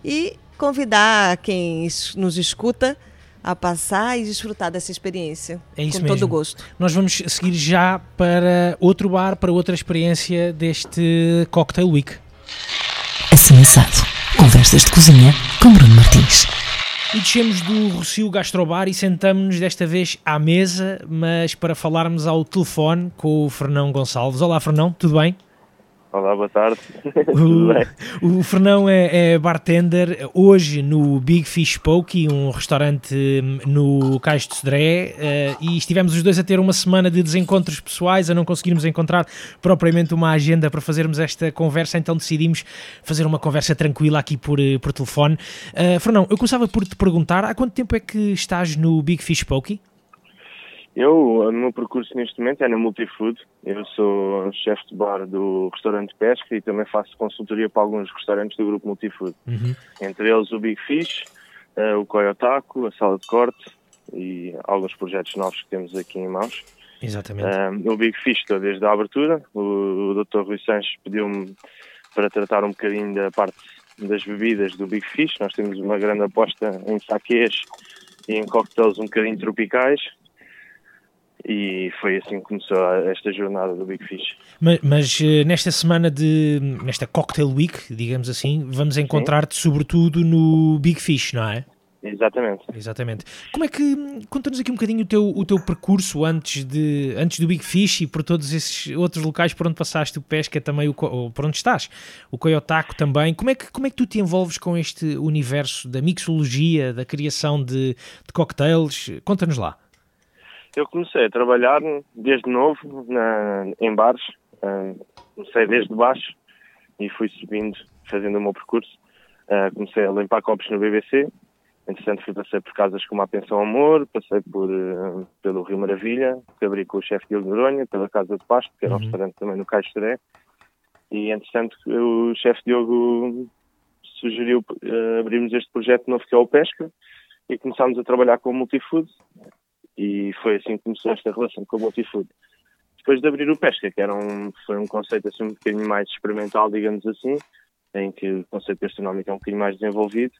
e convidar quem nos escuta a passar e desfrutar dessa experiência. É isso com mesmo. todo gosto. Nós vamos seguir já para outro bar, para outra experiência deste Cocktail Week. Assim assado. Conversas de Cozinha com Bruno Martins. E descemos do Rocio Gastrobar e sentamos-nos desta vez à mesa, mas para falarmos ao telefone com o Fernão Gonçalves. Olá, Fernão, tudo bem? Olá, boa tarde. O, o Fernão é, é, bartender hoje no Big Fish Pokey, um restaurante hum, no Cais de Sodré, uh, e estivemos os dois a ter uma semana de desencontros pessoais, a não conseguirmos encontrar propriamente uma agenda para fazermos esta conversa, então decidimos fazer uma conversa tranquila aqui por, eh, por telefone. Uh, Fernão, eu começava por te perguntar, há quanto tempo é que estás no Big Fish Pokey? Eu, o meu percurso neste momento é na Multifood. Eu sou chefe de bar do restaurante Pesca e também faço consultoria para alguns restaurantes do grupo Multifood. Uhum. Entre eles o Big Fish, uh, o Koyotaku, a Sala de Corte e alguns projetos novos que temos aqui em mãos. Exatamente. Uh, o Big Fish estou desde a abertura. O, o Dr. Rui Sanches pediu-me para tratar um bocadinho da parte das bebidas do Big Fish. Nós temos uma grande aposta em saquês e em coquetéis um bocadinho tropicais. E foi assim que começou esta jornada do Big Fish. Mas, mas eh, nesta semana de. nesta Cocktail Week, digamos assim, vamos encontrar-te sobretudo no Big Fish, não é? Exatamente. Exatamente. Como é que. Conta-nos aqui um bocadinho o teu, o teu percurso antes, de, antes do Big Fish e por todos esses outros locais por onde passaste o pesca, também o, por onde estás, o Coyotaco também. Como é, que, como é que tu te envolves com este universo da mixologia, da criação de, de cocktails? Conta-nos lá. Eu comecei a trabalhar desde novo na, em bares. Uh, comecei desde baixo e fui subindo, fazendo o meu percurso. Uh, comecei a limpar copos no BBC, Entretanto, fui passei por casas como a Pensão Amor, passei por, uh, pelo Rio Maravilha, que abri com o chefe Diogo Noronha, pela Casa de Pasto, que era um uhum. restaurante também no Caixeré. E, entretanto, o chefe Diogo sugeriu uh, abrirmos este projeto novo que é o Pesca e começámos a trabalhar com o Multifood. E foi assim que começou esta relação com o Multifood. Depois de abrir o Pesca, que era um, foi um conceito assim um bocadinho mais experimental, digamos assim, em que o conceito gastronómico é um bocadinho mais desenvolvido,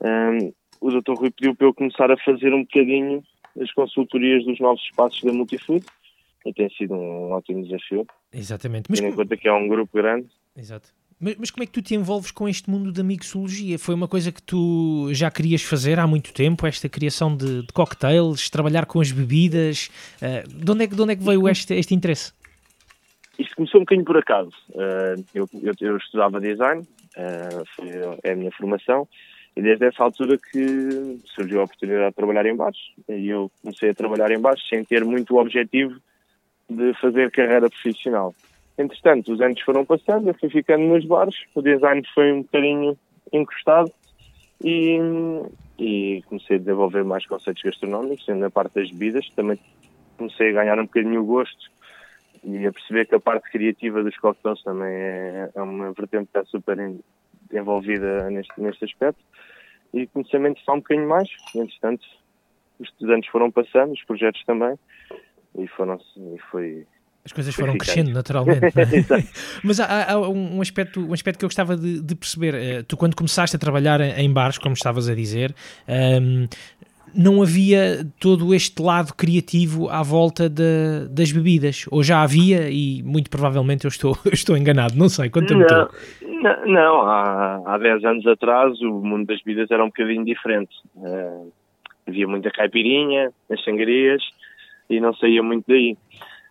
um, o Dr. Rui pediu para eu começar a fazer um bocadinho as consultorias dos novos espaços da Multifood e tem sido um ótimo desafio. Exatamente. Mas Tendo em conta que é um grupo grande. Exato. Mas, mas, como é que tu te envolves com este mundo da mixologia? Foi uma coisa que tu já querias fazer há muito tempo, esta criação de, de cocktails, trabalhar com as bebidas? Uh, de, onde é, de onde é que veio este, este interesse? Isto começou um bocadinho por acaso. Uh, eu, eu, eu, estudava design, uh, foi, é a minha formação, e desde essa altura que surgiu a oportunidade de trabalhar em bares. E eu comecei a trabalhar em bares sem ter muito o objetivo de fazer carreira profissional. Entretanto, os anos foram passando, eu fui ficando nos bares, o design foi um bocadinho encostado e, e comecei a desenvolver mais conceitos gastronómicos, sendo na parte das bebidas. Também comecei a ganhar um bocadinho o gosto e a perceber que a parte criativa dos cocktails também é, é uma vertente que está super envolvida neste, neste aspecto e comecei a um bocadinho mais. Entretanto, os estudantes foram passando, os projetos também, e foram e foi. As coisas foram crescendo naturalmente. É? Mas há, há, um, aspecto, um aspecto que eu gostava de, de perceber. Eh, tu, quando começaste a trabalhar em bares, como estavas a dizer, um, ehm, não havia todo este lado criativo à volta de, das bebidas. Ou já havia e muito provavelmente eu estou, eu estou enganado, não sei, conta-me não, não, não, há, há 10 anos atrás o mundo das bebidas era um bocadinho diferente. Uh, havia muita caipirinha nas sangrias e não saía muito daí.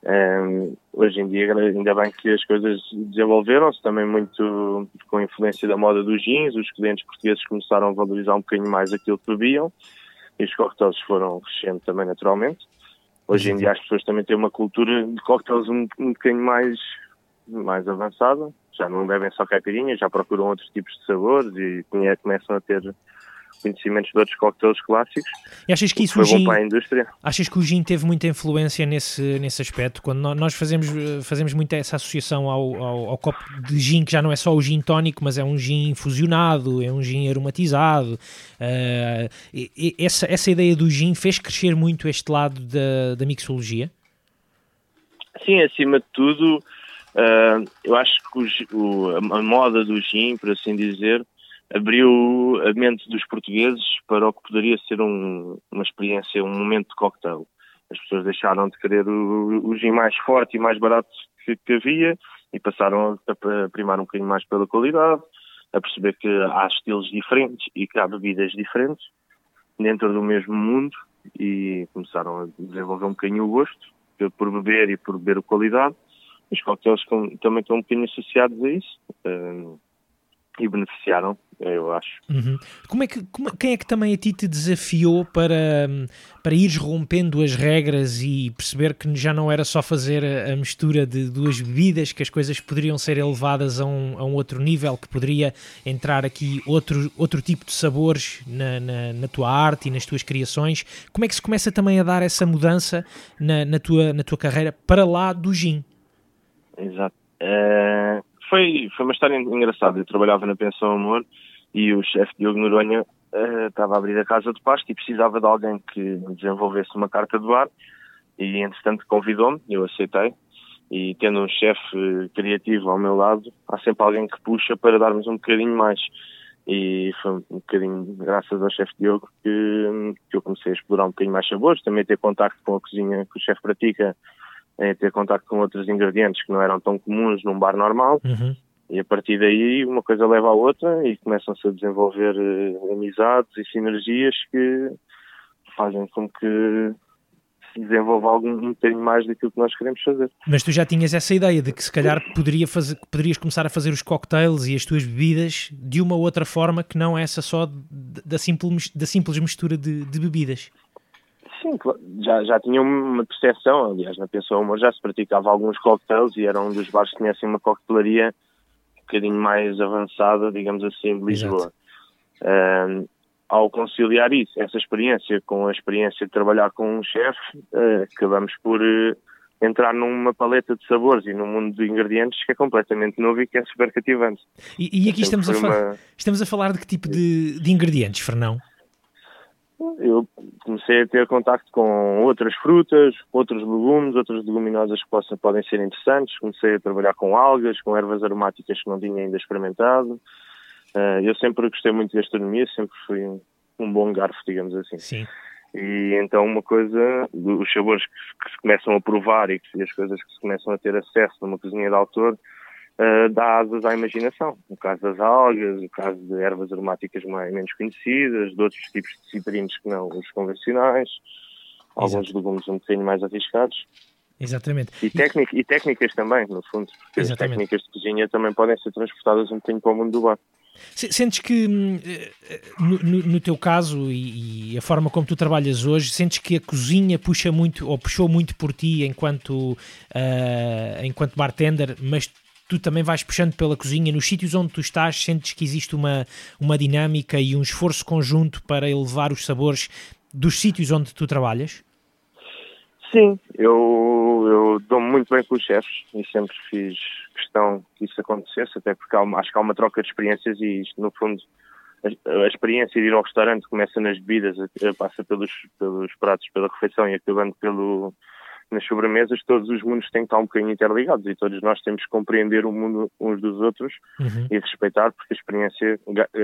Um, hoje em dia, ainda bem que as coisas desenvolveram-se também muito com a influência da moda dos jeans. Os clientes portugueses começaram a valorizar um bocadinho mais aquilo que bebiam e os coquetéis foram crescendo também naturalmente. Hoje em dia as pessoas também têm uma cultura de coquetéis um, um bocadinho mais, mais avançada. Já não bebem só caipirinhas, já procuram outros tipos de sabores e começam a ter conhecimentos de outros coquetéis clássicos. E achas que isso foi gin, bom para a indústria? Achas que o gin teve muita influência nesse, nesse aspecto? Quando nós fazemos, fazemos muito essa associação ao, ao, ao, copo de gin, que já não é só o gin tónico, mas é um gin infusionado, é um gin aromatizado. Uh, e, essa, essa ideia do gin fez crescer muito este lado da, da mixologia? Sim, acima de tudo, uh, eu acho que o, a moda do gin, por assim dizer, abriu a mente dos portugueses para o que poderia ser um, uma experiência, um momento de cocktail. As pessoas deixaram de querer o, o gin mais forte e mais barato que, que havia e passaram a, a primar um bocadinho mais pela qualidade, a perceber que há estilos diferentes e que há bebidas diferentes dentro do mesmo mundo e começaram a desenvolver um bocadinho o gosto por beber e por beber a qualidade. Os cocktails também estão um bocadinho associados a isso e beneficiaram, eu acho. Uhum. Como é que, como, quem é que também a ti te desafiou para, para ires rompendo as regras e perceber que já não era só fazer a, a mistura de duas bebidas, que as coisas poderiam ser elevadas a um, a um outro nível, que poderia entrar aqui outro, outro tipo de sabores na, na, na, tua arte e nas tuas criações? Como é que se começa também a dar essa mudança na, na, tua, na tua carreira para lá do gin? Exato. Uh foi, foi uma história engraçada. Eu trabalhava na Pensão Amor e o chefe Diogo Noronha uh, estava a abrir a casa de pasto e precisava de alguém que desenvolvesse uma carta de bar e, entretanto, convidou-me, eu aceitei. E tendo um chefe criativo ao meu lado, há sempre alguém que puxa para darmos um bocadinho mais. E foi um bocadinho graças ao chefe Diogo que, que eu comecei a explorar um bocadinho mais sabores, também ter contacto com a cozinha que o chefe pratica, é ter contacto com outros ingredientes que não eram tão comuns num bar normal. Uhum. E a partir daí uma coisa leva à outra e começam-se a desenvolver uh, amizades e sinergias que fazem com que se desenvolva algum um bocadinho mais daquilo que nós queremos fazer. Mas tu já tinhas essa ideia de que se calhar poderia fazer, poderias começar a fazer os cocktails e as tuas bebidas de uma outra forma que não essa só da simples, da simples mistura de, de bebidas. Sim, já, já tinha uma percepção, aliás, na Pensão Humor já se praticava alguns cocktails e era um dos bares que tinha assim, uma coquetelaria bocadinho mais avançada, digamos assim, de Lisboa. Uh, ao conciliar isso, essa experiência com a experiência de trabalhar com um chefe, uh, acabamos por uh, entrar numa paleta de sabores e num mundo de ingredientes que é completamente novo e que é super cativante. E, e aqui estamos a, uma... estamos a falar de que tipo de, de ingredientes, Fernão? Eu comecei a ter contacto com outras frutas, outros legumes, outras leguminosas que possam, podem ser interessantes. Comecei a trabalhar com algas, com ervas aromáticas que não tinha ainda experimentado. Uh, eu sempre gostei muito de gastronomia, sempre fui um, um, bom garfo, digamos assim. Sim. E então uma coisa, os sabores que, que se começam a provar e, que, e as coisas que se começam a ter acesso numa cozinha de autor, uh, dá asas à imaginação. No caso das algas, no caso de ervas aromáticas mais, menos conhecidas, de outros tipos de citrinos que não os convencionais, Exato. alguns legumes um bocadinho mais arriscados. Exatamente. E, técnica, e técnicas também, no fundo, porque Exatamente. as técnicas de cozinha também podem ser transportadas um bocadinho para o mundo do bar. Sentes que, hum, eh, no, no, teu caso e, e, a forma como tu trabalhas hoje, sentes que a cozinha puxa muito, ou puxou muito por ti enquanto, uh, enquanto bartender, mas tu também vais puxando pela cozinha, nos sítios onde tu estás, sentes que existe uma, uma dinâmica e um esforço conjunto para elevar os sabores dos sítios onde tu trabalhas? Sim, eu, eu dou-me muito bem com os chefes e sempre fiz questão que isso acontecesse, até porque há acho que há uma troca de experiências e isto, no fundo, a, a, experiência de ir ao restaurante começa nas bebidas, passa pelos, pelos pratos, pela refeição e acabando pelo, nas sobremesas, todos os mundos têm que estar um bocadinho interligados e todos nós temos que compreender o mundo uns dos outros uhum. e respeitar, porque a experiência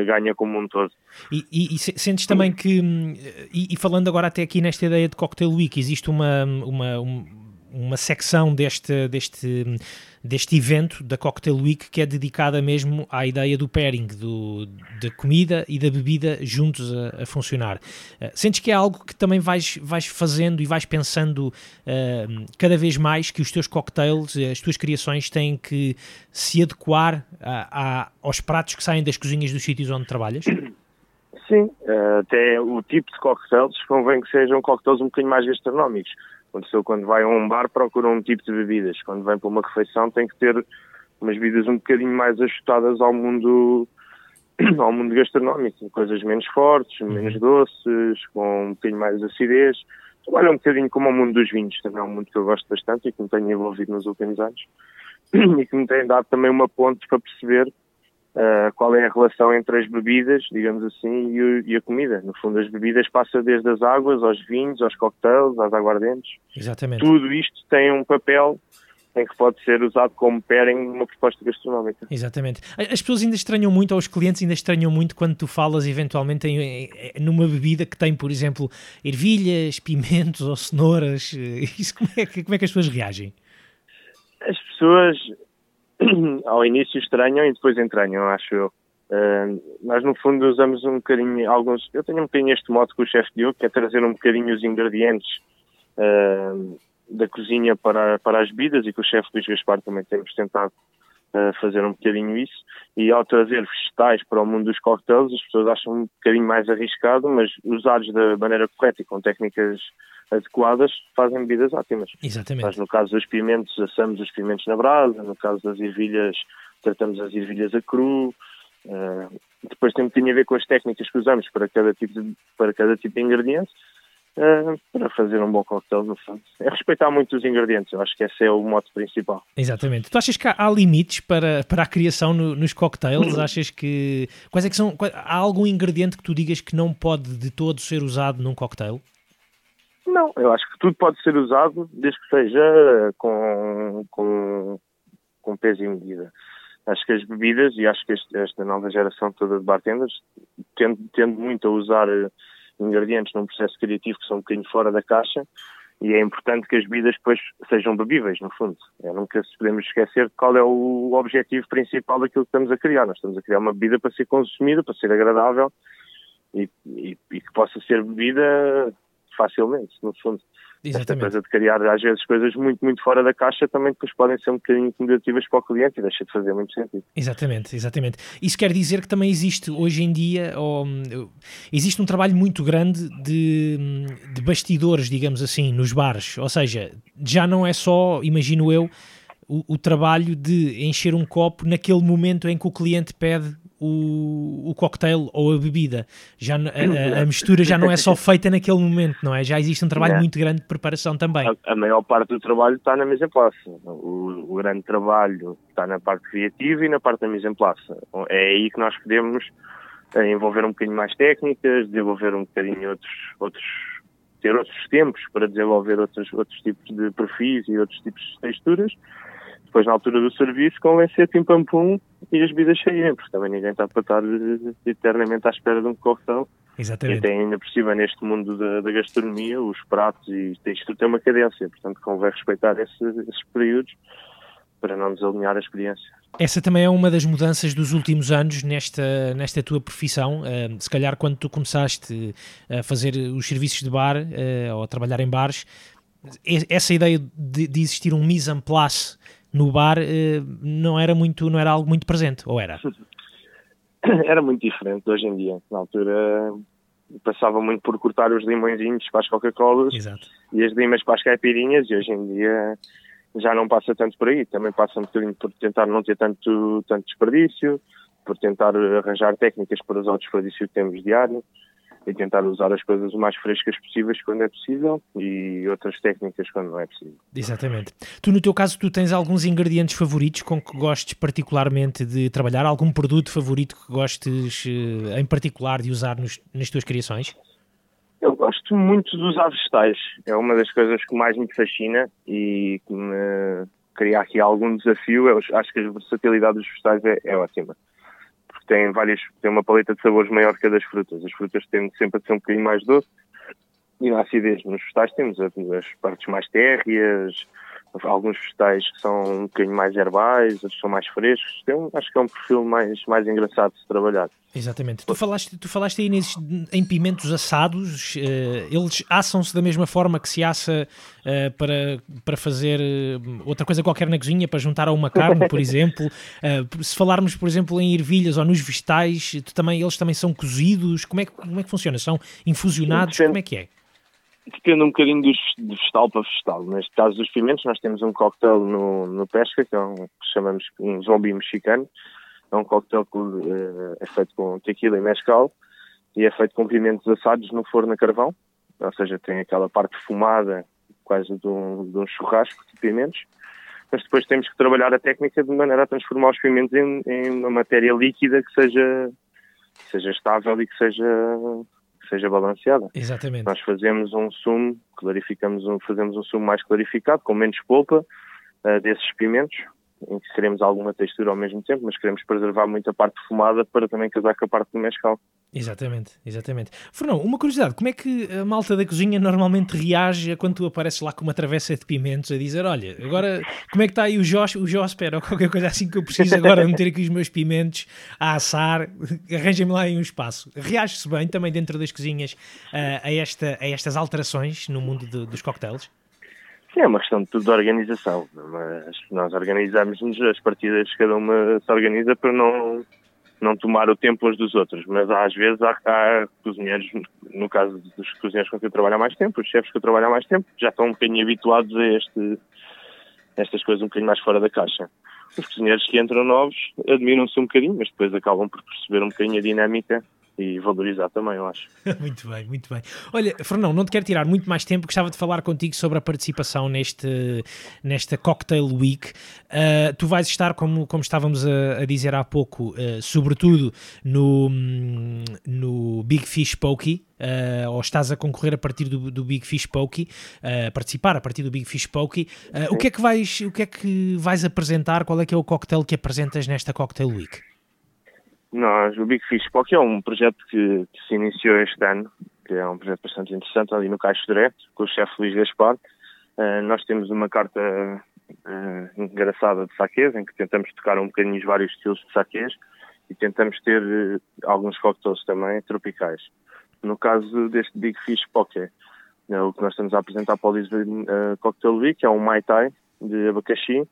ganha como um todo. E, e, e sentes também que, e, e, falando agora até aqui nesta ideia de Cocktail Week, existe uma, uma, uma secção deste, deste deste evento da Cocktail Week que é dedicada mesmo à ideia do pairing, do, da comida e da bebida juntos a, a funcionar. Uh, sentes que é algo que também vais, vais fazendo e vais pensando uh, cada vez mais que os teus cocktails, as tuas criações têm que se adequar a, aos pratos que saem das cozinhas dos sítios onde trabalhas? Sim, até o tipo de cocktails convém que sejam cocktails um bocadinho mais gastronómicos. Quando, pessoa, quando vai a um bar, procura um tipo de bebidas. Quando vem para uma refeição, tem que ter umas bebidas um bocadinho mais ajustadas ao mundo ao mundo gastronómico, coisas menos fortes, menos doces, com um bocadinho mais de acidez. Trabalha um bocadinho como o mundo dos vinhos, também é um mundo que eu gosto bastante e que me tenho envolvido nos últimos anos e que me tem dado também uma ponte para perceber uh, qual é a relação entre as bebidas, digamos assim, e, o, e, a comida. No fundo, as bebidas passa desde as águas, aos vinhos, aos cocktails, às aguardentes. Exatamente. Tudo isto tem um papel em que pode ser usado como pairing numa proposta gastronómica. Exatamente. As pessoas ainda estranham muito, ou os clientes ainda estranham muito quando tu falas eventualmente em, em, numa bebida que tem, por exemplo, ervilhas, pimentos ou cenouras. Isso como é que, como é que as pessoas reagem? As pessoas ao início estranham e depois entranham, acho eu. Uh, nós no fundo usamos um bocadinho alguns. Eu tenho um bocadinho este modo com o chefe Diogo, que é trazer um bocadinho os ingredientes uh, da cozinha para, para as bebidas e com o chefe Luís Gaspar também temos tentado uh, fazer um bocadinho isso. E ao trazer vegetais para o mundo dos cocktails, as pessoas acham um bocadinho mais arriscado, mas usados da maneira correta e com técnicas adequadas fazem bebidas ótimas. Exatamente. Mas no caso dos pimentos, assamos os pimentos na brasa, no caso das ervilhas, tratamos as ervilhas a cru. Uh, depois tem bocadinho a ver com as técnicas que usamos para cada tipo de, para cada tipo de ingrediente. Uh, para fazer um bom coquetel, no fundo. É respeitar muito os ingredientes, eu acho que esse é o modo principal. Exatamente. Tu achas que há, há limites para, para a criação no, nos cocktails? achas que. Quais é que são. Há algum ingrediente que tu digas que não pode de todo ser usado num cocktail? Não, eu acho que tudo pode ser usado desde que seja com, com, com peso e medida. Acho que as bebidas, e acho que este, esta nova geração toda de bartenders, tende, muito a usar eh, ingredientes num processo criativo que são um bocadinho fora da caixa, e é importante que as bebidas depois sejam bebíveis, no fundo. É, nunca podemos esquecer qual é o objetivo principal daquilo que estamos a criar. Nós estamos a criar uma bebida para ser consumida, para ser agradável e, e, e que possa ser bebida facilmente, no fundo. Exatamente. Esta coisa de criar, às vezes, coisas muito, muito fora da caixa também depois podem ser um bocadinho intimidativas para o cliente e deixa de fazer muito sentido. Exatamente, exatamente. Isso quer dizer que também existe hoje em dia, ou, existe um trabalho muito grande de, de bastidores, digamos assim, nos bares. Ou seja, já não é só, imagino eu, o, o, trabalho de encher um copo naquele momento em que o cliente pede o, o cocktail ou a bebida. Já, a, a, mistura já não é só feita naquele momento, não é? Já existe um trabalho é. muito grande de preparação também. A, a, maior parte do trabalho está na mise en place. O, o, grande trabalho está na parte criativa e na parte da mise en place. É aí que nós podemos eh, envolver um bocadinho mais técnicas, desenvolver um bocadinho outros, outros ter outros tempos para desenvolver outros, outros tipos de perfis e outros tipos de texturas depois na altura do serviço convencer tim pam pum e as bebidas saírem, porque também ninguém está para estar eh, eternamente à espera de um coquetel. Exatamente. E até ainda por cima neste mundo da, da gastronomia, os pratos e isto tem uma cadência, portanto convém respeitar esses, esses períodos para não desalinhar a experiência. Essa também é uma das mudanças dos últimos anos nesta, nesta tua profissão. Uh, se calhar quando tu começaste a fazer os serviços de bar uh, ou a trabalhar em bares, essa ideia de, de existir um mise en place no bar eh, não era muito, não era algo muito presente, ou era? Era muito diferente hoje em dia. Na altura passava muito por cortar os limõezinhos para as Coca-Colas e as limas para as caipirinhas e hoje em dia já não passa tanto por aí. Também passa um bocadinho por tentar não ter tanto, tanto desperdício, por tentar arranjar técnicas para usar o desperdício que temos diário e tentar usar as coisas o mais frescas possíveis quando é possível e outras técnicas quando não é possível. Exatamente. Tu, no teu caso, tu tens alguns ingredientes favoritos com que gostes particularmente de trabalhar? Algum produto favorito que gostes eh, em particular de usar nos, nas tuas criações? Eu gosto muito de usar vegetais. É uma das coisas que mais me fascina e que me cria aqui algum desafio. Eu acho que a versatilidade dos vegetais é, é ótima tem várias, tem uma paleta de sabores maior que a das frutas. As frutas tendem sempre a ser um bocadinho mais doce e na acidez. Nos vegetais temos as partes mais térreas, alguns vegetais que são um bocadinho mais herbais, outros são mais frescos. Tem, acho que é um perfil mais, mais engraçado de se trabalhar. Exatamente. Tu falaste, tu falaste aí nesses, em pimentos assados, uh, eles assam-se da mesma forma que se assa uh, para, para fazer uh, outra coisa qualquer na cozinha, para juntar a uma carne, por exemplo. se falarmos, por exemplo, em ervilhas ou nos vegetais, também, eles também são cozidos. Como é, que, como é que funciona? São infusionados? Como é que é? Depende um bocadinho dos, de vegetal para vegetal. Neste caso dos pimentos, nós temos um coquetel no, no Pesca, que é um que chamamos um zombie mexicano. É um coquetel que uh, é feito com tequila e mescal e é feito com pimentos assados no forno a carvão. Ou seja, tem aquela parte fumada, quase de um, de um churrasco de pimentos. Mas depois temos que trabalhar a técnica de maneira a transformar os pimentos em, em uma matéria líquida que seja, que seja estável e que seja seja balanceada. Exatamente. Nós fazemos um sumo, clarificamos um, fazemos um sumo mais clarificado, com menos polpa uh, desses pimentos, em que queremos alguma textura ao mesmo tempo, mas queremos preservar muito a parte fumada para também casar com a parte do mescal. Exatamente, exatamente. Fernão, uma curiosidade, como é que a malta da cozinha normalmente reage quando tu apareces lá com uma travessa de pimentos a dizer, olha, agora como é que está aí o Josh, o Jospera ou qualquer coisa assim que eu preciso agora meter aqui os meus pimentos a assar, arranja-me lá aí um espaço. Reage-se bem também dentro das cozinhas uh, a, esta, a estas alterações no mundo de, dos coquetéis? Sim, é uma questão de tudo de organização, mas nós organizamos-nos, as partidas cada uma se organiza para não, não tomar o tempo uns dos outros, mas às vezes há, há cozinheiros, no caso dos cozinheiros com quem eu trabalho há mais tempo, os chefes que eu trabalho há mais tempo, já estão um bocadinho habituados a este, estas coisas um bocadinho mais fora da caixa. Os cozinheiros que entram novos admiram-se um bocadinho, mas depois acabam por perceber um bocadinho a dinâmica e valorizar também, eu acho. muito bem, muito bem. Olha, Fernão, não te quero tirar muito mais tempo, gostava de falar contigo sobre a participação neste, nesta Cocktail Week. Uh, tu vais estar, como, como estávamos a, a dizer há pouco, uh, sobretudo no, no Big Fish Pokey, uh, ou estás a concorrer a partir do, do Big Fish Pokey, a participar a partir do Big Fish Pokey. o, que é que vais, o que é que vais apresentar? Qual é que é o cocktail que apresentas nesta Cocktail Week? Nós, o Big Fish Poke é um projeto que, que, se iniciou este ano, que é um projeto bastante interessante ali no Caixo Direto, com o chefe Luís Gaspar. Uh, nós temos uma carta uh, engraçada de saquês, em que tentamos tocar um bocadinho os vários estilos de saquês e tentamos ter uh, alguns cocktails também tropicais. No caso deste Big Fish Poke, o que nós estamos a apresentar para o Lisbon Cocktail Week é um Mai Tai de abacaxi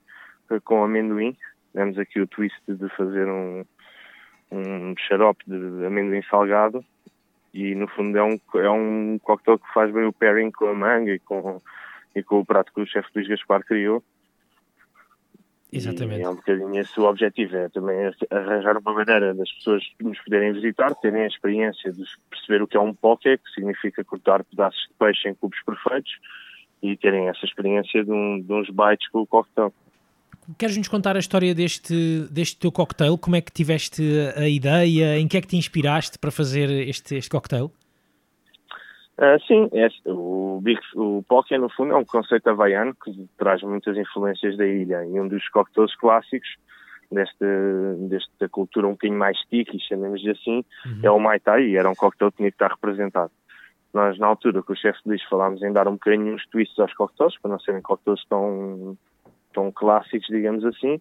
com amendoim. Temos aqui o twist de fazer um, um xarope de amendoim salgado e no fundo é um, é um coquetel que faz bem o pairing com a manga e com, e com o prato que o chefe Luís Gaspar criou. Exatamente. E é um bocadinho esse o objetivo, é também arranjar uma maneira das pessoas nos poderem visitar, terem a experiência de perceber o que é um poké, que significa cortar pedaços de peixe em cubos perfeitos, e terem essa experiência de, um, de uns bites com o coquetel. Queres-nos contar a história deste, deste teu cocktail? Como é que tiveste a ideia? Em que é que te inspiraste para fazer este, este cocktail? Uh, sim, é, o, Big, o Poké, no fundo, é um conceito havaiano que traz muitas influências da ilha. E um dos cocktails clássicos desta, desta cultura um bocadinho mais sticky, chamemos assim, uhum. é o Mai Tai, e era um cocktail que tinha que estar representado. Nós, na altura, com o chefe Luís, falámos em dar um bocadinho uns twists aos cocktails, para não serem cocktails tão tão clássicos, digamos assim,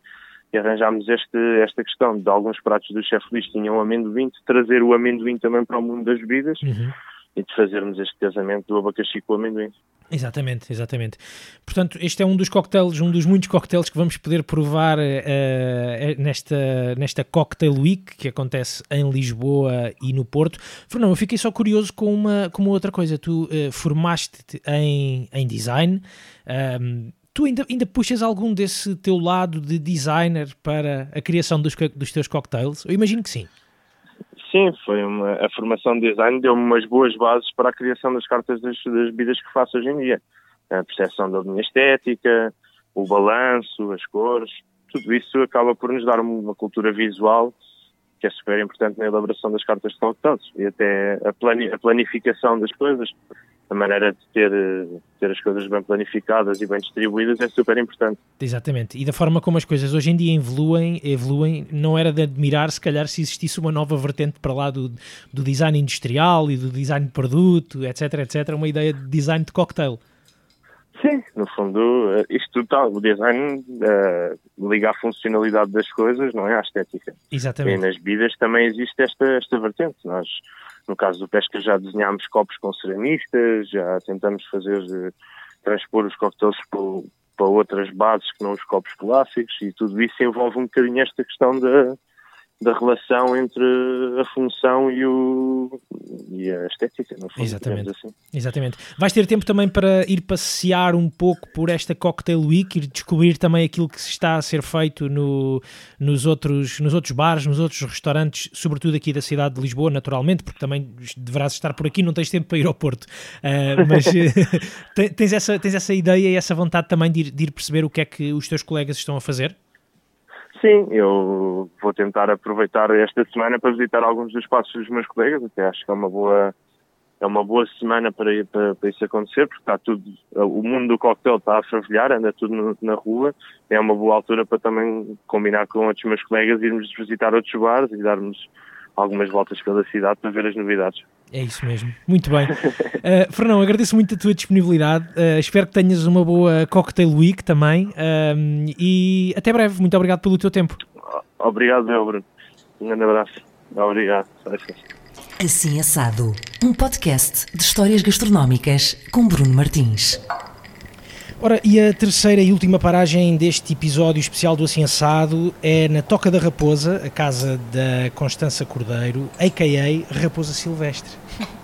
e arranjámos este, esta questão de alguns pratos do chefe Luís tinham amendoim, de trazer o amendoim também para o mundo das bebidas uhum. e de fazermos este casamento do abacaxi com o amendoim. Exatamente, exatamente. Portanto, este é um dos cocktails, um dos muitos cocktails que vamos poder provar uh, nesta, nesta Cocktail Week que acontece em Lisboa e no Porto. Fernando, eu fiquei só curioso com uma, com uma outra coisa. Tu uh, formaste-te em, em design. Um, tu ainda, ainda puxas algum desse teu lado de designer para a criação dos, dos teus cocktails? Eu imagino que sim. Sim, foi uma, a formação de design deu-me umas boas bases para a criação das cartas das, das bebidas que faço hoje em dia. A percepção da linha estética, o balanço, as cores, tudo isso acaba por nos dar uma cultura visual que é super importante na elaboração das cartas de cocktails e até a, plani a planificação das coisas a maneira de ter, ter as coisas bem planificadas e bem distribuídas é super importante. Exatamente. E da forma como as coisas hoje em dia evoluem, evoluem não era de admirar se calhar se existisse uma nova vertente para lá do, do design industrial e do design de produto, etc, etc, uma ideia de design de cocktail. Sim, no fundo, eh, isto tudo está, o design uh, liga à funcionalidade das coisas, não é à estética. Exatamente. E nas bebidas também existe esta, esta vertente. Nós no caso do Pesca já desenhámos copos com ceramistas, já tentamos fazer, eh, transpor os coquetéis para, para outras bases que não os copos clássicos e tudo isso envolve um bocadinho esta questão da, da relação entre a função e, o, e a estética, no fundo, Exatamente. Assim. Exatamente. Vais ter tempo também para ir passear um pouco por esta Cocktail Week e descobrir também aquilo que está a ser feito no, nos, outros, nos outros bares, nos outros restaurantes, sobretudo aqui da cidade de Lisboa, naturalmente, porque também deverás estar por aqui, não tens tempo para ir ao Porto. Uh, mas tens, essa, tens essa ideia e essa vontade também de ir, de ir perceber o que é que os teus colegas estão a fazer? Sim, eu vou tentar aproveitar esta semana para visitar alguns dos espaços dos meus colegas, até acho que é uma boa é uma boa semana para, para, para isso acontecer, porque está tudo, o mundo do coquetel está a fervilhar, anda tudo no, na rua, é uma boa altura para também combinar com outros meus colegas, irmos visitar outros bares e darmos algumas voltas pela cidade para ver as novidades. É isso mesmo, muito bem. Uh, Fernão, agradeço muito a tua disponibilidade, uh, espero que tenhas uma boa Cocktail Week também uh, e até breve, muito obrigado pelo teu tempo. Obrigado, meu Bruno. Um grande abraço. Obrigado. Assim Assado, um podcast de histórias gastronómicas com Bruno Martins. Ora, e a terceira e última paragem deste episódio especial do Assim Assado é na Toca da Raposa, a casa da Constança Cordeiro, a.k.a. Raposa Silvestre.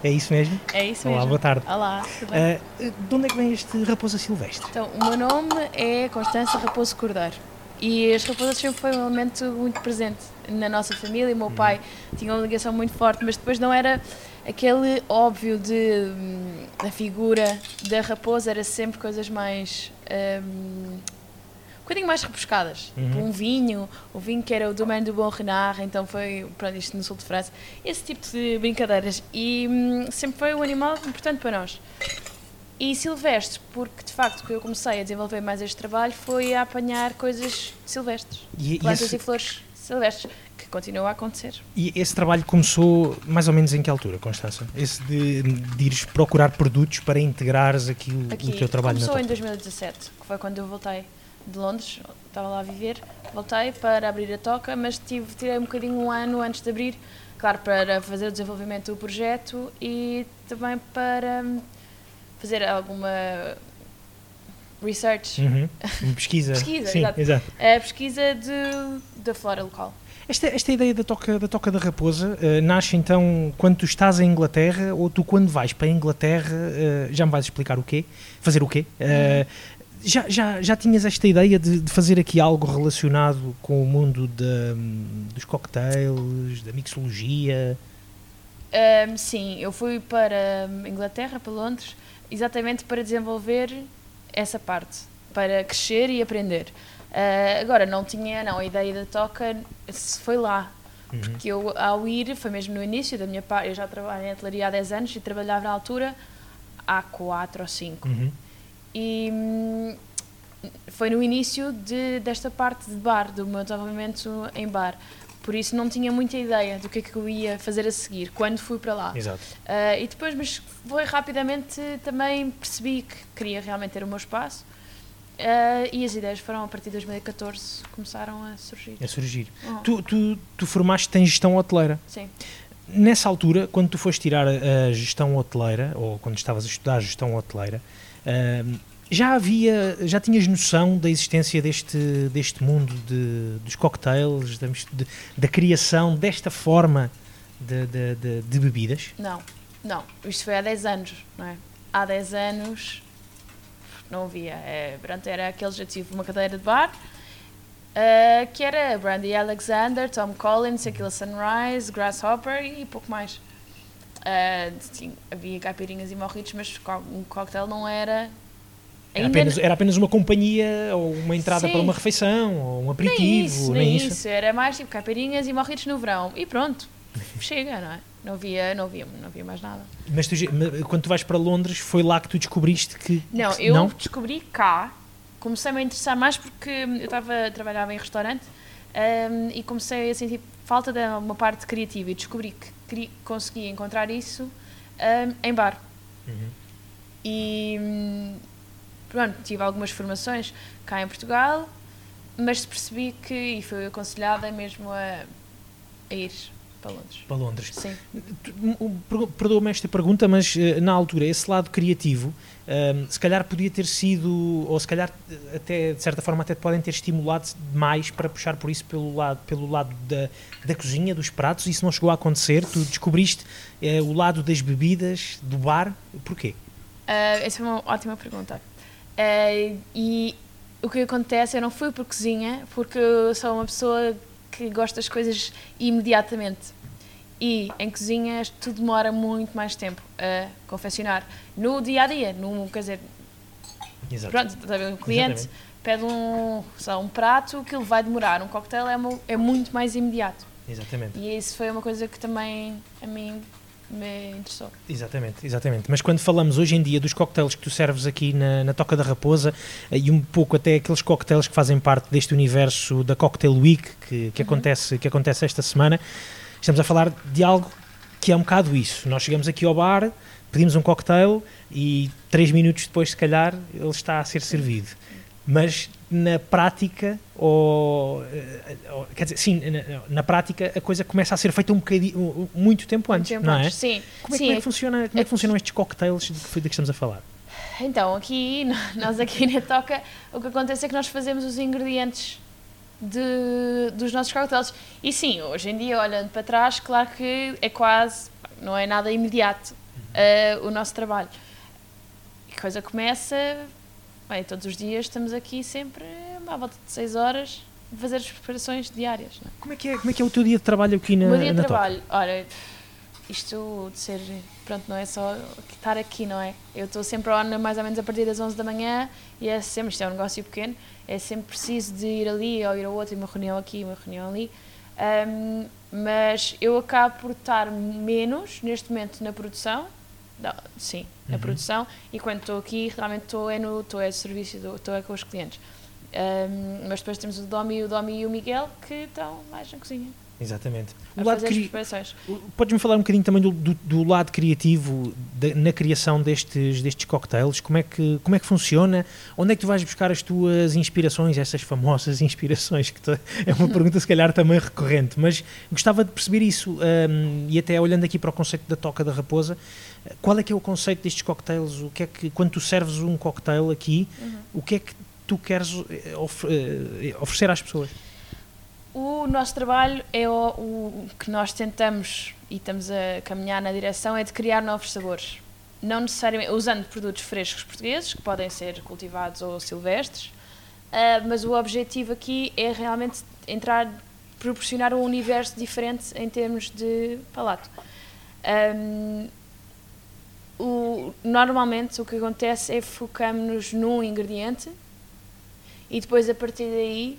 É isso mesmo? É isso Olá, mesmo. boa tarde. Olá, tudo bem? Uh, de onde é que vem este Raposa Silvestre? Então, o meu nome é Constança Raposo Cordeiro. E as raposas sempre foi um elemento muito presente na nossa família. O meu pai tinha uma ligação muito forte, mas depois não era aquele óbvio de hum, a figura da raposa, era sempre coisas mais. hum, um bocadinho mais rebuscadas. Tipo um vinho, o vinho que era o Domaine do Bon Renard, então foi, pronto, isto no sul de França. Esse tipo de brincadeiras. E hum, sempre foi um animal importante para nós. E silvestres, porque de facto que eu comecei a desenvolver mais este trabalho foi a apanhar coisas silvestres, E, e plantas esse, e flores silvestres, que continua a acontecer. e esse trabalho começou mais ou menos em que altura, Constança? Esse de, de ires procurar produtos para integrares aqui o, Aqui o teu trabalho começou em toca. 2017, que foi quando eu voltei de Londres, estava lá a viver, voltei para abrir a toca, mas tive, tirei um bocadinho um ano antes de abrir, claro, para fazer o desenvolvimento do projeto e também para hum, fazer alguma research, Uhum. Pesquisa. Pesquisa, Sim, exato. exato. a pesquisa de, da flora local. Esta, esta ideia da toca da, toca da raposa eh, nasce então quando tu estás em Inglaterra ou tu quando vais para a Inglaterra, eh, já me vais explicar o quê? Fazer o quê? Eh, já, já, já tinhas esta ideia de, de fazer aqui algo relacionado com o mundo da- dos cocktails, da mixologia? Hum, sim, eu fui para Inglaterra, para Londres, exatamente para desenvolver essa parte, para crescer e aprender. Ah, agora, não tinha não, a ideia da toca, se foi lá. Porque eu, ao ir, foi mesmo no início da minha parte, eu já trabalho em hotelaria há 10 anos e trabalhava na altura há 4 ou 5. Uhum. E hum, foi no início de, desta parte de bar, do meu desenvolvimento em bar. Por isso não tinha muita ideia do que é que eu ia fazer a seguir, quando fui para lá. Exato. Ah, e depois, mas foi rapidamente também percebi que queria realmente ter o meu espaço. Ah, e as ideias foram a partir de 2014 começaram a surgir. A surgir. Oh, Tu, tu, tu formaste em gestão hoteleira. Sim. Nessa altura, quando tu foste tirar a, gestão hoteleira, ou quando estavas a estudar a gestão hoteleira, ahm, já havia, já tinhas noção da existência deste, deste mundo de, dos cocktails, da, de- da criação desta forma de, de- de- de bebidas? Não, não. Isto foi há 10 anos, não é? Há 10 anos não havia. É, pronto, era aquele já tive uma cadeira de bar. ah, que era Brandy Alexander, Tom Collins, Tequila Sunrise, Grasshopper e pouco mais. Ah, sim, havia caipirinhas e morritos, mas um cocktail não era. Era apenas, era apenas uma companhia, ou uma entrada Sim. para uma refeição, ou um nem aperitivo, isso, nem nem isso. isso. Era mais tipo caipirinhas e morritos no verão. E pronto, chega, não é? Não havia, não havia, não havia mais nada. Mas tu, quando tu vais para Londres, foi lá que tu descobriste que. Não, que- eu descobri cá, comecei-me a interessar mais porque eu estava trabalhava em restaurante hum, e comecei a sentir falta de uma parte criativa e descobri que queria, conseguia encontrar isso hum, em bar. Uhum. E hum, pronto, tive algumas formações cá em Portugal, mas percebi que, e fui aconselhada mesmo a, a ir para Londres. Para Londres. Sim. Um, Perdoa-me esta pergunta, mas eh, na altura, esse lado criativo, ehm, se calhar podia ter sido, ou se calhar eh, até de certa forma até te podem ter estimulado mais para puxar por isso pelo lado, pelo lado da, da cozinha, dos pratos, isso não chegou a acontecer, tu descobriste eh, o lado das bebidas, do bar, porquê? Ah, essa é uma ótima pergunta. Ah, e o que acontece, eu não fui por cozinha, porque eu sou uma pessoa que gosta das coisas imediatamente. E em cozinhas tudo demora muito mais tempo a confeccionar. No dia a dia, no, quer dizer, Exato. pronto, um cliente Exatamente. pede um, lá, um prato que ele vai demorar. Um cocktail é, é muito mais imediato. Exatamente. E isso foi uma coisa que também a mim me interessou. Exatamente, exatamente. Mas quando falamos hoje em dia dos cocktails que tu serves aqui na, na Toca da Raposa eh, e um pouco até aqueles cocktails que fazem parte deste universo da Cocktail Week que, que, acontece, que acontece esta semana, estamos a falar de algo que é um bocado isso. Nós chegamos aqui ao bar, pedimos um cocktail e três minutos depois, se calhar, ele está a ser servido. Mas na prática, ou, eh, ou- quer dizer, sim, na, na prática a coisa começa a ser feita um bocadinho, muito tempo antes, Tempo não é? antes. Sim, Como é, sim, como é que funciona, como é que funcionam estes cocktails de que, de que estamos a falar? Então, aqui, nós aqui na Toca, o que acontece é que nós fazemos os ingredientes de, dos nossos cocktails. E sim, hoje em dia, olhando para trás, claro que é quase, não é nada imediato eh, o nosso trabalho. A coisa começa, bem, todos os dias estamos aqui sempre à volta de 6 horas, a fazer as preparações diárias. É? Como é, que é, como é que é o teu dia de trabalho aqui na O meu dia de na trabalho, ora, isto de ser, pronto, não é só estar aqui, não é? Eu estou sempre on mais ou menos a partir das 11 da manhã e é sempre, isto é um negócio pequeno, é sempre preciso de ir ali ou ir ao outro, e uma reunião aqui, uma reunião ali. Ahm, mas eu acabo por estar menos neste momento na produção, não, sim, na Uhum. produção, e quando estou aqui realmente estou é no estou é de serviço, estou é com os clientes. Ahm, mas depois temos o Domi, o Domi e o Miguel que estão mais na cozinha Exatamente. O lado cri-. Podes-me falar um bocadinho também do, do- do lado criativo da- na criação destes, destes cocktails? Como é, que, como é que funciona? Onde é que tu vais buscar as tuas inspirações, essas famosas inspirações? Que tu- é uma pergunta, se calhar, também recorrente, mas gostava de perceber isso hum, e até olhando aqui para o conceito da Toca da Raposa, qual é que é o conceito destes cocktails? O que é que, quando tu serves um cocktail aqui, o que é que tu queres eh, eh, oferecer às pessoas? O nosso trabalho é o, o que nós tentamos e estamos a caminhar na direção é de criar novos sabores. Não necessariamente usando produtos frescos portugueses, que podem ser cultivados ou silvestres, ah, mas o objetivo aqui é realmente entrar, proporcionar um universo diferente em termos de palato. Ahm, o- normalmente o que acontece é focamos-nos num ingrediente e depois a partir daí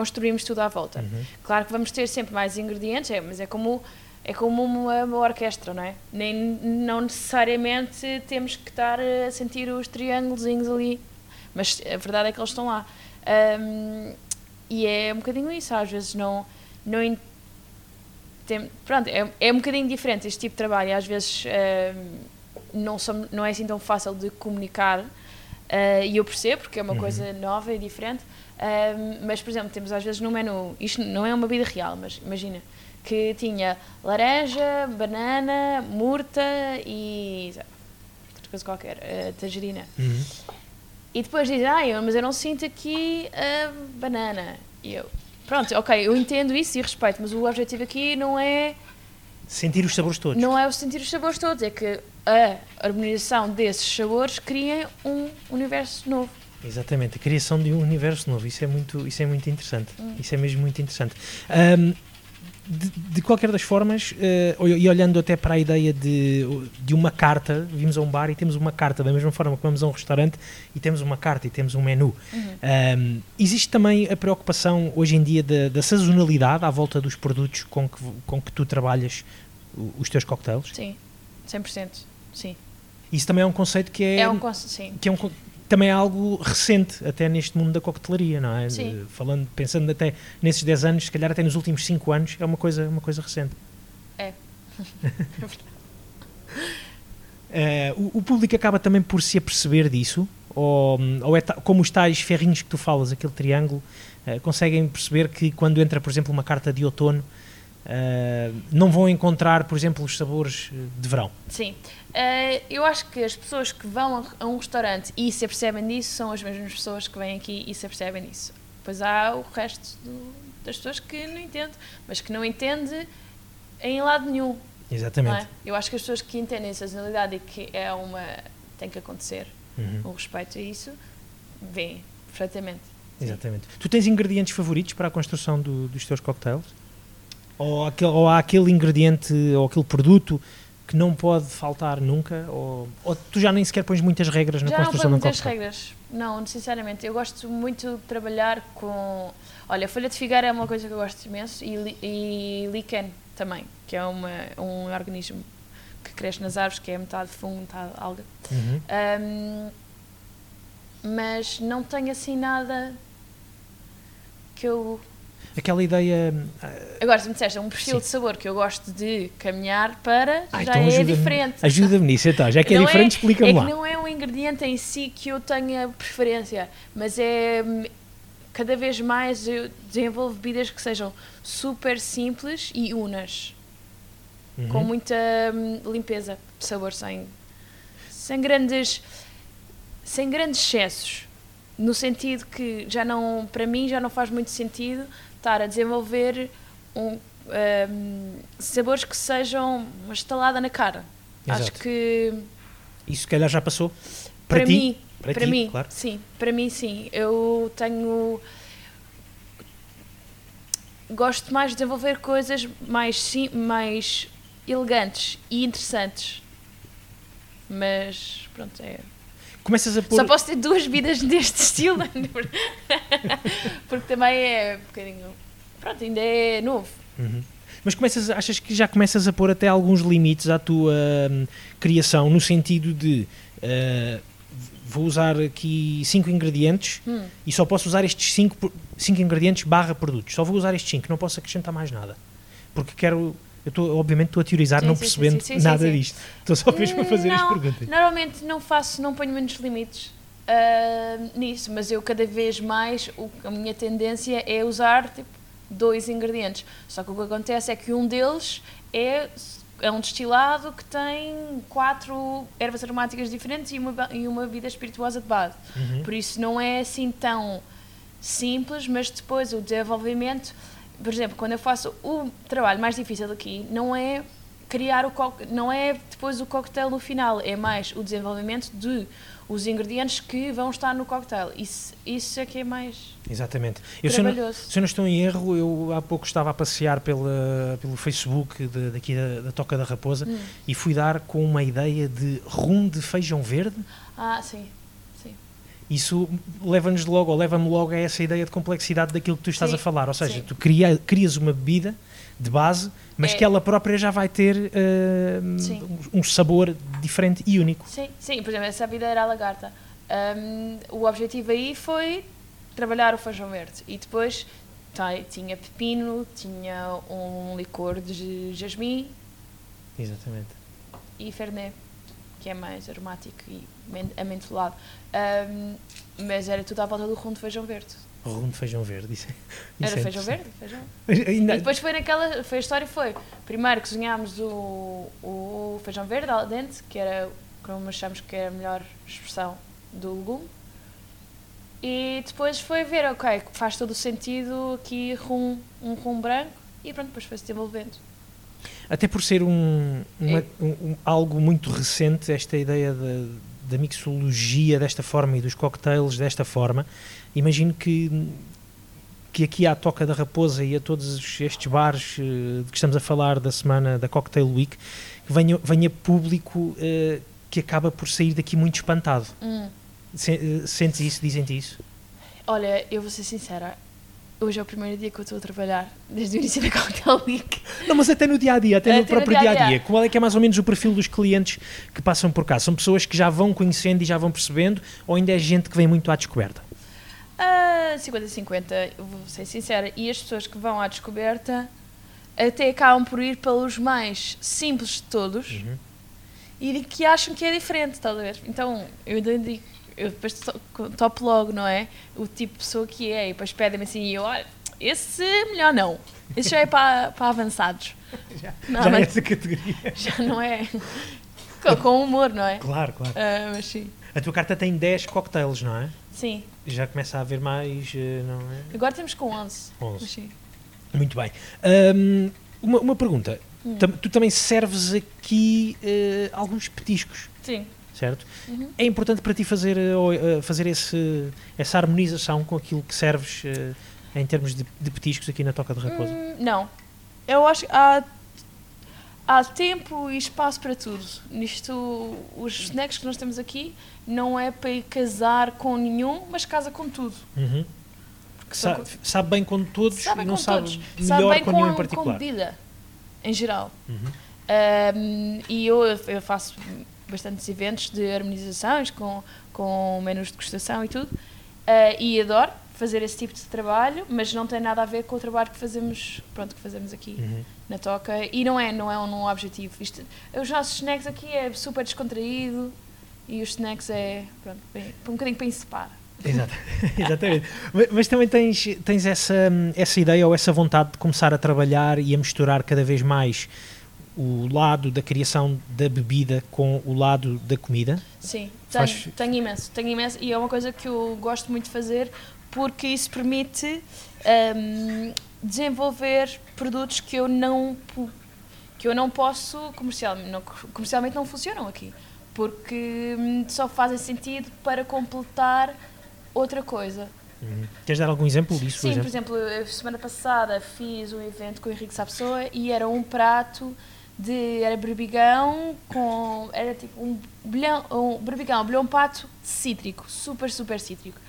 construímos tudo à volta. Uhum. Claro que vamos ter sempre mais ingredientes, é, mas é como é como uma, uma orquestra, não é? Nem não necessariamente temos que estar a sentir os triângulos ali, mas a verdade é que eles estão lá. Ahm, e é um bocadinho isso, às vezes não não tem, pronto, é, é um bocadinho diferente este tipo de trabalho, às vezes ahm, não, som- não é assim tão fácil de comunicar, ah, e eu percebo, porque é uma Uhum. coisa nova e diferente, ahm, mas, por exemplo, temos às vezes no menu, isto não é uma bebida real, mas imagina, que tinha laranja, banana, murta e outra coisa qualquer, ah, tangerina. Uhum. E depois diz, ah, eu- mas eu não sinto aqui a banana. E eu, pronto, ok, eu entendo isso e respeito, mas o objetivo aqui não é Sentir os sabores todos. não é o sentir os sabores todos, é que a harmonização desses sabores cria um universo novo. Exatamente, a criação de um universo novo, isso é muito, isso é muito interessante. Isso é mesmo muito interessante. Ahm, de, de qualquer das formas, ol- e olhando até para a ideia de, de uma carta, vimos a um bar e temos uma carta, da mesma forma que vamos a um restaurante e temos uma carta e temos um menu. Ahm, existe também a preocupação hoje em dia da, da sazonalidade à volta dos produtos com que, com que tu trabalhas os teus cocktails? Sim, 100%. Sim. Isso também é um conceito que é, É um conceito, sim. que é um também é algo recente até neste mundo da coquetelaria, não é? Sim. Falando, pensando até nesses 10 anos, se calhar até nos últimos 5 anos, é uma coisa, uma coisa recente. É. Eh, o, o público acaba também por se aperceber disso, ou, ou é como os tais ferrinhos que tu falas, aquele triângulo, eh, conseguem perceber que quando entra, por exemplo, uma carta de outono, eh, não vão encontrar, por exemplo, os sabores de verão. Sim. Eh, eu acho que as pessoas que vão a- um restaurante e se apercebem disso são as mesmas pessoas que vêm aqui e se apercebem disso. Pois há o resto do- das pessoas que não entende, mas que não entende em lado nenhum. Não Exatamente. é? Eu acho que as pessoas que entendem a sazonalidade e que é uma. tem que acontecer Uhum. o respeito a isso, veem perfeitamente. Exatamente. Tu tens ingredientes favoritos para a construção do- dos teus cocktails? Ou, aquele, ou há aquele ingrediente ou aquele produto que não pode faltar nunca? Ou, ou tu já nem sequer pões muitas regras na Já não construção põe de um muitas regras. Não, sinceramente. Eu gosto muito de trabalhar com. Olha, folha de figueira é uma coisa que eu gosto imenso e, e lichen também, que é uma, um organismo que cresce nas árvores, que é metade fungo, metade alga. Uhum. Ahm, mas não tenho assim nada que eu. Aquela ideia. ah, Agora, se me disseste um perfil Sim. de sabor que eu gosto de caminhar para, ah, já então é ajuda-me- diferente. Ajuda-me nisso, então. Já que é Não diferente, explica-me é lá. não é um ingrediente em si que eu tenha preferência, mas é cada vez mais eu desenvolvo bebidas que sejam super simples e unas, Uhum. com muita hum, limpeza de sabor, sem, sem grandes sem grandes excessos, no sentido que já não, para mim já não faz muito sentido estar a desenvolver um, hum, sabores que sejam uma estalada na cara. Acho Exato. que Isso se calhar já passou? Para, Para, ti? mim, Para para, ti, mim, claro. sim, para mim sim. Eu tenho gosto mais de desenvolver coisas mais sim, mais elegantes e interessantes. Mas pronto, é. Começas a pôr. Só posso ter duas vidas deste estilo, porque também é um bocadinho. Pronto, ainda é novo. Uhum. Mas começas, achas que já começas a pôr até alguns limites à tua hum, criação, no sentido de uh, vou usar aqui cinco ingredientes Hum. e só posso usar estes cinco, cinco ingredientes barra produtos. Só vou usar estes cinco, não posso acrescentar mais nada. Porque quero. Eu estou, obviamente, estou a teorizar, Sim, não sim, percebendo sim, nada disto. Estou só mesmo a fazer as Não, perguntas. Normalmente não faço, não ponho muitos limites ah, nisso, mas eu cada vez mais, o- a minha tendência é usar tipo, dois ingredientes. Só que o que acontece é que um deles é, é um destilado que tem quatro ervas aromáticas diferentes e uma, e uma vida espirituosa de base. Uhum. Por isso não é assim tão simples, mas depois o desenvolvimento, por exemplo, quando eu faço o trabalho mais difícil aqui, não é criar o não é depois o coquetel no final, é mais o desenvolvimento de os ingredientes que vão estar no coquetel. Isso, isso é que é mais Exatamente. Eu, se, eu não, se eu não estou em erro, eu há pouco estava a passear pela, pelo Facebook de- daqui da, da Toca da Raposa Hum. e fui dar com uma ideia de rum de feijão verde. Ah, sim. Isso leva-nos logo, ou leva-me logo a essa ideia de complexidade daquilo que tu estás Sim, a falar. Ou seja, sim. tu cria, crias uma bebida de base, mas É. que ela própria já vai ter Sim. um sabor diferente e único. Sim, sim, por exemplo, essa vida era a lagarta. Hum, o objetivo aí foi trabalhar o feijão verde e depois tá, tinha pepino, tinha um licor de jasmim Exatamente. e fernet, que é mais aromático e men- amentelado. Hum, mas era tudo à volta do rum de feijão verde. Rum de feijão verde. Isso, é- Era isso é feijão verde? Feijão. Ainda- E depois foi naquela, foi a história foi, primeiro cozinhámos o, o feijão verde al dente, que era como achamos que era a melhor expressão do legume. E depois foi ver, ok, faz todo o sentido aqui rum, um rum branco e pronto, depois foi-se desenvolvendo. Até por ser um, uma- É. um- um- algo muito recente, esta ideia da, da mixologia desta forma e dos cocktails desta forma, imagino que, que aqui à Toca da Raposa e a todos estes bares eh, de que estamos a falar da semana da Cocktail Week, que venha, venha público eh, que acaba por sair daqui muito espantado. Hum. Eh, Sentes isso? Dizem-te isso? Olha, eu vou ser sincera, hoje é o primeiro dia que eu estou a trabalhar, desde o início da Cocktail Week. Não, mas até no dia a dia, até no Até no próprio dia a dia. Qual é que é mais ou menos o perfil dos clientes que passam por cá? São pessoas que já vão conhecendo e já vão percebendo, ou ainda é gente que vem muito à descoberta? Ah, 50-50, eu vou ser sincera. E as pessoas que vão à descoberta até acabam por ir pelos mais simples de todos Uhum. e de que acham que é diferente, ver? Então, eu ainda digo, eu depois to- topo logo, não é? O tipo de pessoa que é, e depois pedem-me assim, e eu, olha, esse melhor não. Esse já é para, para avançados. Não, já é essa categoria. já não é. Com, com humor, não é? Claro, claro. Ah, mas sim. A tua carta tem 10 cocktails, não é? Sim. Já começa a haver mais, eh, não é? Agora temos com 11. 11. Mas sim. Muito bem. Ahm, uma, uma pergunta. Hum. Tu também serves aqui eh, alguns petiscos, Sim. Certo? Uhum. É importante para ti fazer, eh, eh, fazer esse, essa harmonização com aquilo que serves eh, em termos de, de petiscos aqui na Toca de Raposa? Hum, não. Eu acho que há, há tempo e espaço para tudo. Nisto, os snacks que nós temos aqui não é para ir casar com nenhum, mas casa com tudo. Uhum. Sa- sabe bem com todos sabe e não com sabe todos. melhor sabe bem com, com, nenhum em com particular. bebida, em geral. Uhum. Um, e eu, eu faço bastantes eventos de harmonizações com, com menus de degustação e tudo. Uh, e adoro fazer esse tipo de trabalho, mas não tem nada a ver com o trabalho que fazemos, pronto, que fazemos aqui Uhum. na toca. E não é, não é um, um objetivo. Isto, os nossos snacks aqui é super descontraído e os snacks é, pronto, bem, um bocadinho para encepar. Exato. Exatamente. Mas, mas também tens, tens essa, essa ideia ou essa vontade de começar a trabalhar e a misturar cada vez mais o lado da criação da bebida com o lado da comida? Sim, tenho, Faz- tenho imenso, tenho imenso. E é uma coisa que eu gosto muito de fazer porque isso permite hum, desenvolver produtos que eu não que eu não posso comercialmente, não, comercialmente não funcionam aqui. porque hum, só fazem sentido para completar outra coisa. Uhum. Queres dar algum exemplo disso? Sim, por exemplo? por exemplo, a semana passada fiz um evento com o Henrique Sapessoa e era um prato de. era berbigão com. era tipo um bilhão, um berbigão, bilhão pato cítrico, super, super cítrico.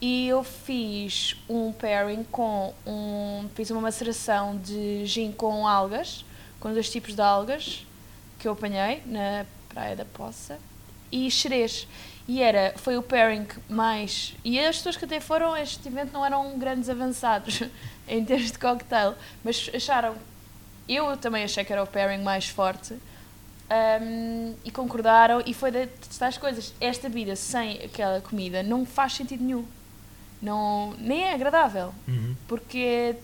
E eu fiz um pairing com um. fiz uma maceração de gin com algas, com dois tipos de algas que eu apanhei na Praia da Poça e xerez. E era, foi o pairing mais. E as pessoas que até foram este evento não eram grandes avançados em termos de cocktail, mas acharam. Eu também achei que era o pairing mais forte um, e concordaram. E foi das coisas. Esta bebida sem aquela comida não faz sentido nenhum. Não, nem é agradável. Uhum. Porque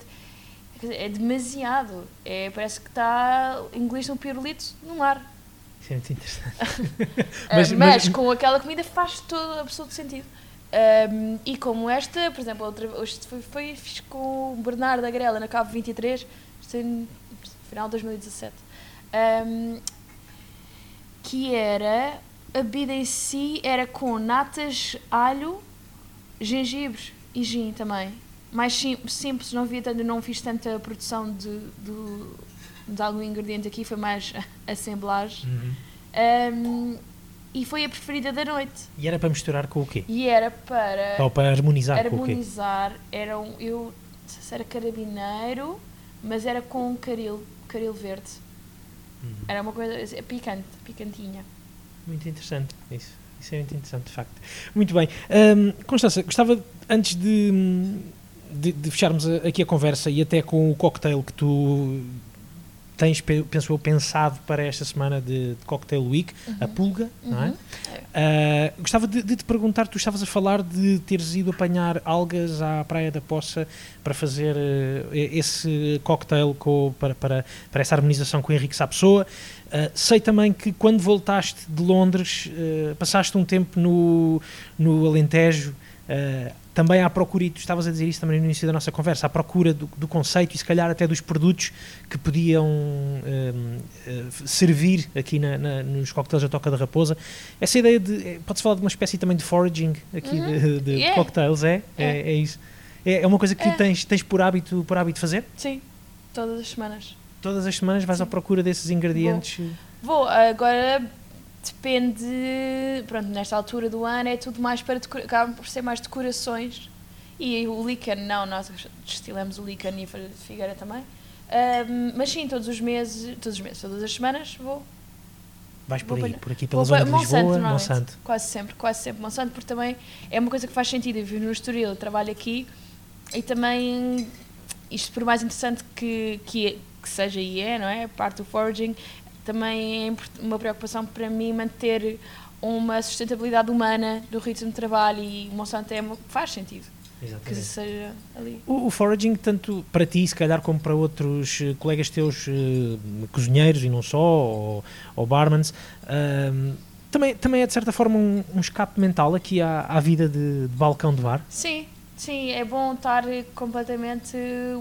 é, é demasiado. É, parece que está. engoliste um pirulito no mar. Isso é muito interessante. mas, mas, com aquela comida faz todo absoluto sentido. Um, e como esta, por exemplo, outra, hoje foi, foi fiz com o Bernardo Agrela na Cabo 23, isto é no final de 2017, um, que era, a bebida em si era com natas, alho, gengibre e gin também. Mais sim, simples, não, tanto, não fiz tanta produção de, de, de algum ingrediente aqui, foi mais assemblagem. Uhum. Um, e foi a preferida da noite. E era para misturar com o quê? E era para. Ou para harmonizar, harmonizar com o quê? Era um, eu não sei se era carabineiro, mas era com caril, caril verde. Uhum. Era uma coisa é picante, picantinha. Muito interessante isso. Isso é muito interessante, de facto. Muito bem. Um, Constança, gostava, antes de, de, de, fecharmos aqui a conversa e até com o cocktail que tu tens, penso eu, pensado para esta semana de, de Cocktail Week, uhum. a Pulga, uhum. não é? Uh, gostava de, de, te perguntar, tu estavas a falar de teres ido apanhar algas à Praia da Poça para fazer uh, esse cocktail com, para, para, para essa harmonização com o Henrique Sapessoa. Uh, sei também que quando voltaste de Londres, passaste um tempo no, no Alentejo, Uh, também à procura, e tu estavas a dizer isso também no início da nossa conversa, à procura do, do conceito e se calhar até dos produtos que podiam uh, uh, servir aqui na, na, nos coquetéis da Toca da Raposa. Essa ideia de. Eh, pode-se falar de uma espécie também de foraging aqui uhum. de, de yeah. cocktails, é? É, é, é isso. É, é, uma coisa que é. tens, tens por, hábito, por hábito fazer? Sim, todas as semanas. Todas as semanas vais Sim. à procura desses ingredientes? Vou, Vou. agora depende, pronto, nesta altura do ano é tudo mais para, acaba por ser mais decorações e o lícan, não, nós destilamos o lícan e a figueira também, mas sim, todos os meses, todos os meses, todas as semanas vou Vais por aí, por aqui pela zona de Lisboa, Monsanto. Quase sempre, quase sempre Monsanto, porque também é uma coisa que faz sentido. Eu vivo no Estoril, trabalho aqui e também, isto por mais interessante que, que, que seja e é, não é? Parte do foraging, também é uma preocupação para mim manter uma sustentabilidade humana do ritmo de trabalho e o Monsanto é uma, faz sentido. Exatamente. Que seja ali. O, o, foraging, tanto para ti, se calhar, como para outros uh, colegas teus uh, cozinheiros e não só, ou, ou barmans, uh, também, também é de certa forma um, um escape mental aqui à, à vida de, de, balcão de bar? Sim, sim, é bom estar completamente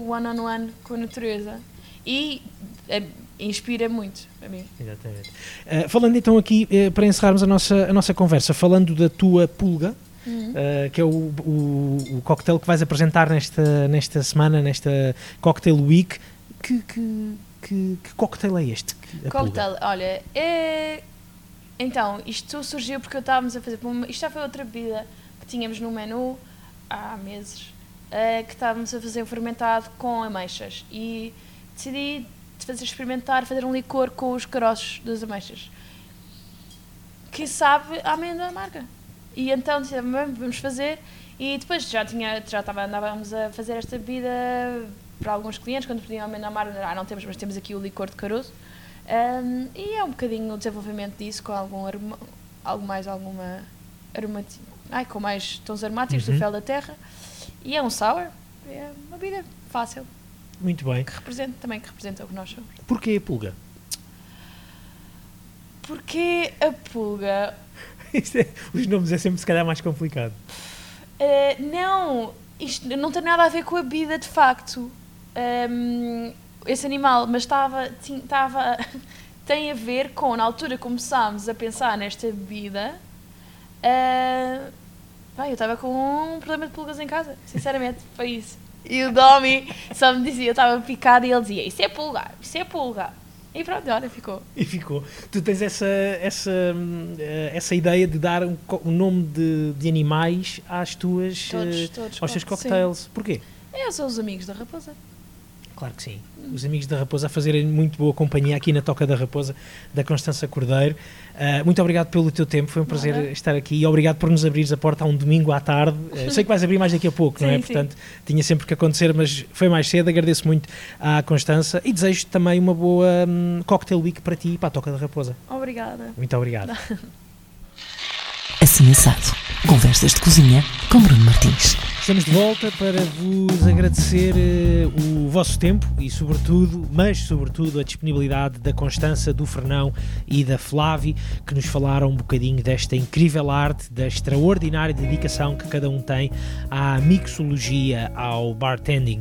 one-on-one -on -one com a natureza. E é, inspira muito a mim. Exatamente. Uh, falando então aqui, uh, para encerrarmos a nossa, a nossa conversa, falando da tua pulga, uhum. uh, que é o, o, o cocktail que vais apresentar nesta, nesta semana, nesta Cocktail Week, que, que, que, que cocktail é este? Cocktail, pulga? olha, é... então, isto surgiu porque eu estávamos a fazer, isto já foi outra bebida que tínhamos no menu há meses, que estávamos a fazer fermentado com ameixas e decidi fazer experimentar, fazer um licor com os caroços das ameixas. Que sabe a amêndoa amarga. E então dissemos, vamos fazer. E depois já tinha, já estava, andávamos a fazer esta bebida para alguns clientes, quando pediam amêndoa amarga, ah, não temos, mas temos aqui o licor de caroço. Um, e é um bocadinho o desenvolvimento disso, com algum aroma, algo mais, alguma aromática, ai, com mais tons aromáticos uhum. do fel da terra. E é um sour, é uma bebida fácil. Muito bem. Que representa, também que representa o que nós somos. Porquê a pulga? Porquê a pulga? é, os nomes é sempre se calhar mais complicado. Uh, não, isto não tem nada a ver com a vida de facto. Um, esse animal, mas estava, estava, tem a ver com, na altura começámos a pensar nesta bebida, uh, eu estava com um problema de pulgas em casa, sinceramente, foi isso. E o Domi só me dizia, eu estava picado e ele dizia, isso é pulgar, isso é pulgar. E pronto, olha, ficou. E ficou. Tu tens essa, essa, eh, essa ideia de dar um, um nome de, de animais às tuas, todos, uh, todos, aos teus cocktails. Sim. Porquê? É, são os amigos da raposa. Claro que sim. Os amigos da Raposa a fazerem muito boa companhia aqui na Toca da Raposa, da Constança Cordeiro. Uh, muito obrigado pelo teu tempo, foi um prazer Nada. estar aqui e obrigado por nos abrires a porta a um domingo à tarde. Uh, sei que vais abrir mais daqui a pouco, sim, não é? Sim. Portanto, tinha sempre que acontecer, mas foi mais cedo. Agradeço muito à Constança e desejo também uma boa um, cocktail week para ti e para a Toca da Raposa. Obrigada. Muito obrigado. Assim assado. Conversas de cozinha com Bruno Martins. Estamos de volta para vos agradecer uh, o vosso tempo e, sobretudo, mas sobretudo, a disponibilidade da Constança, do Fernão e da Flávia, que nos falaram um bocadinho desta incrível arte, da extraordinária dedicação que cada um tem à mixologia, ao bartending.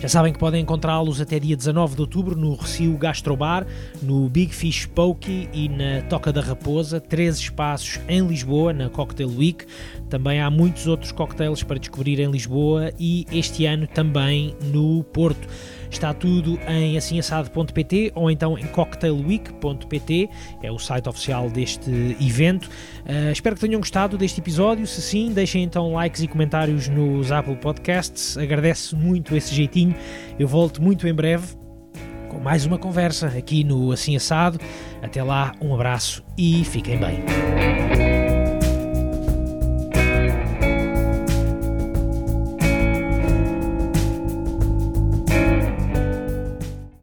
Já sabem que podem encontrá-los até dia 19 de outubro no Recio Gastrobar, no Big Fish Pokey e na Toca da Raposa, três espaços em Lisboa, na Cocktail Week. Também há muitos outros cocktails para descobrir em Lisboa e este ano também no Porto. Está tudo em assimassado.pt ou então em cocktailweek.pt, é o site oficial deste evento. Uh, espero que tenham gostado deste episódio. Se sim, deixem então likes e comentários nos Apple Podcasts. Agradeço muito esse jeitinho. Eu volto muito em breve com mais uma conversa aqui no Assim Assado. Até lá, um abraço e fiquem bem.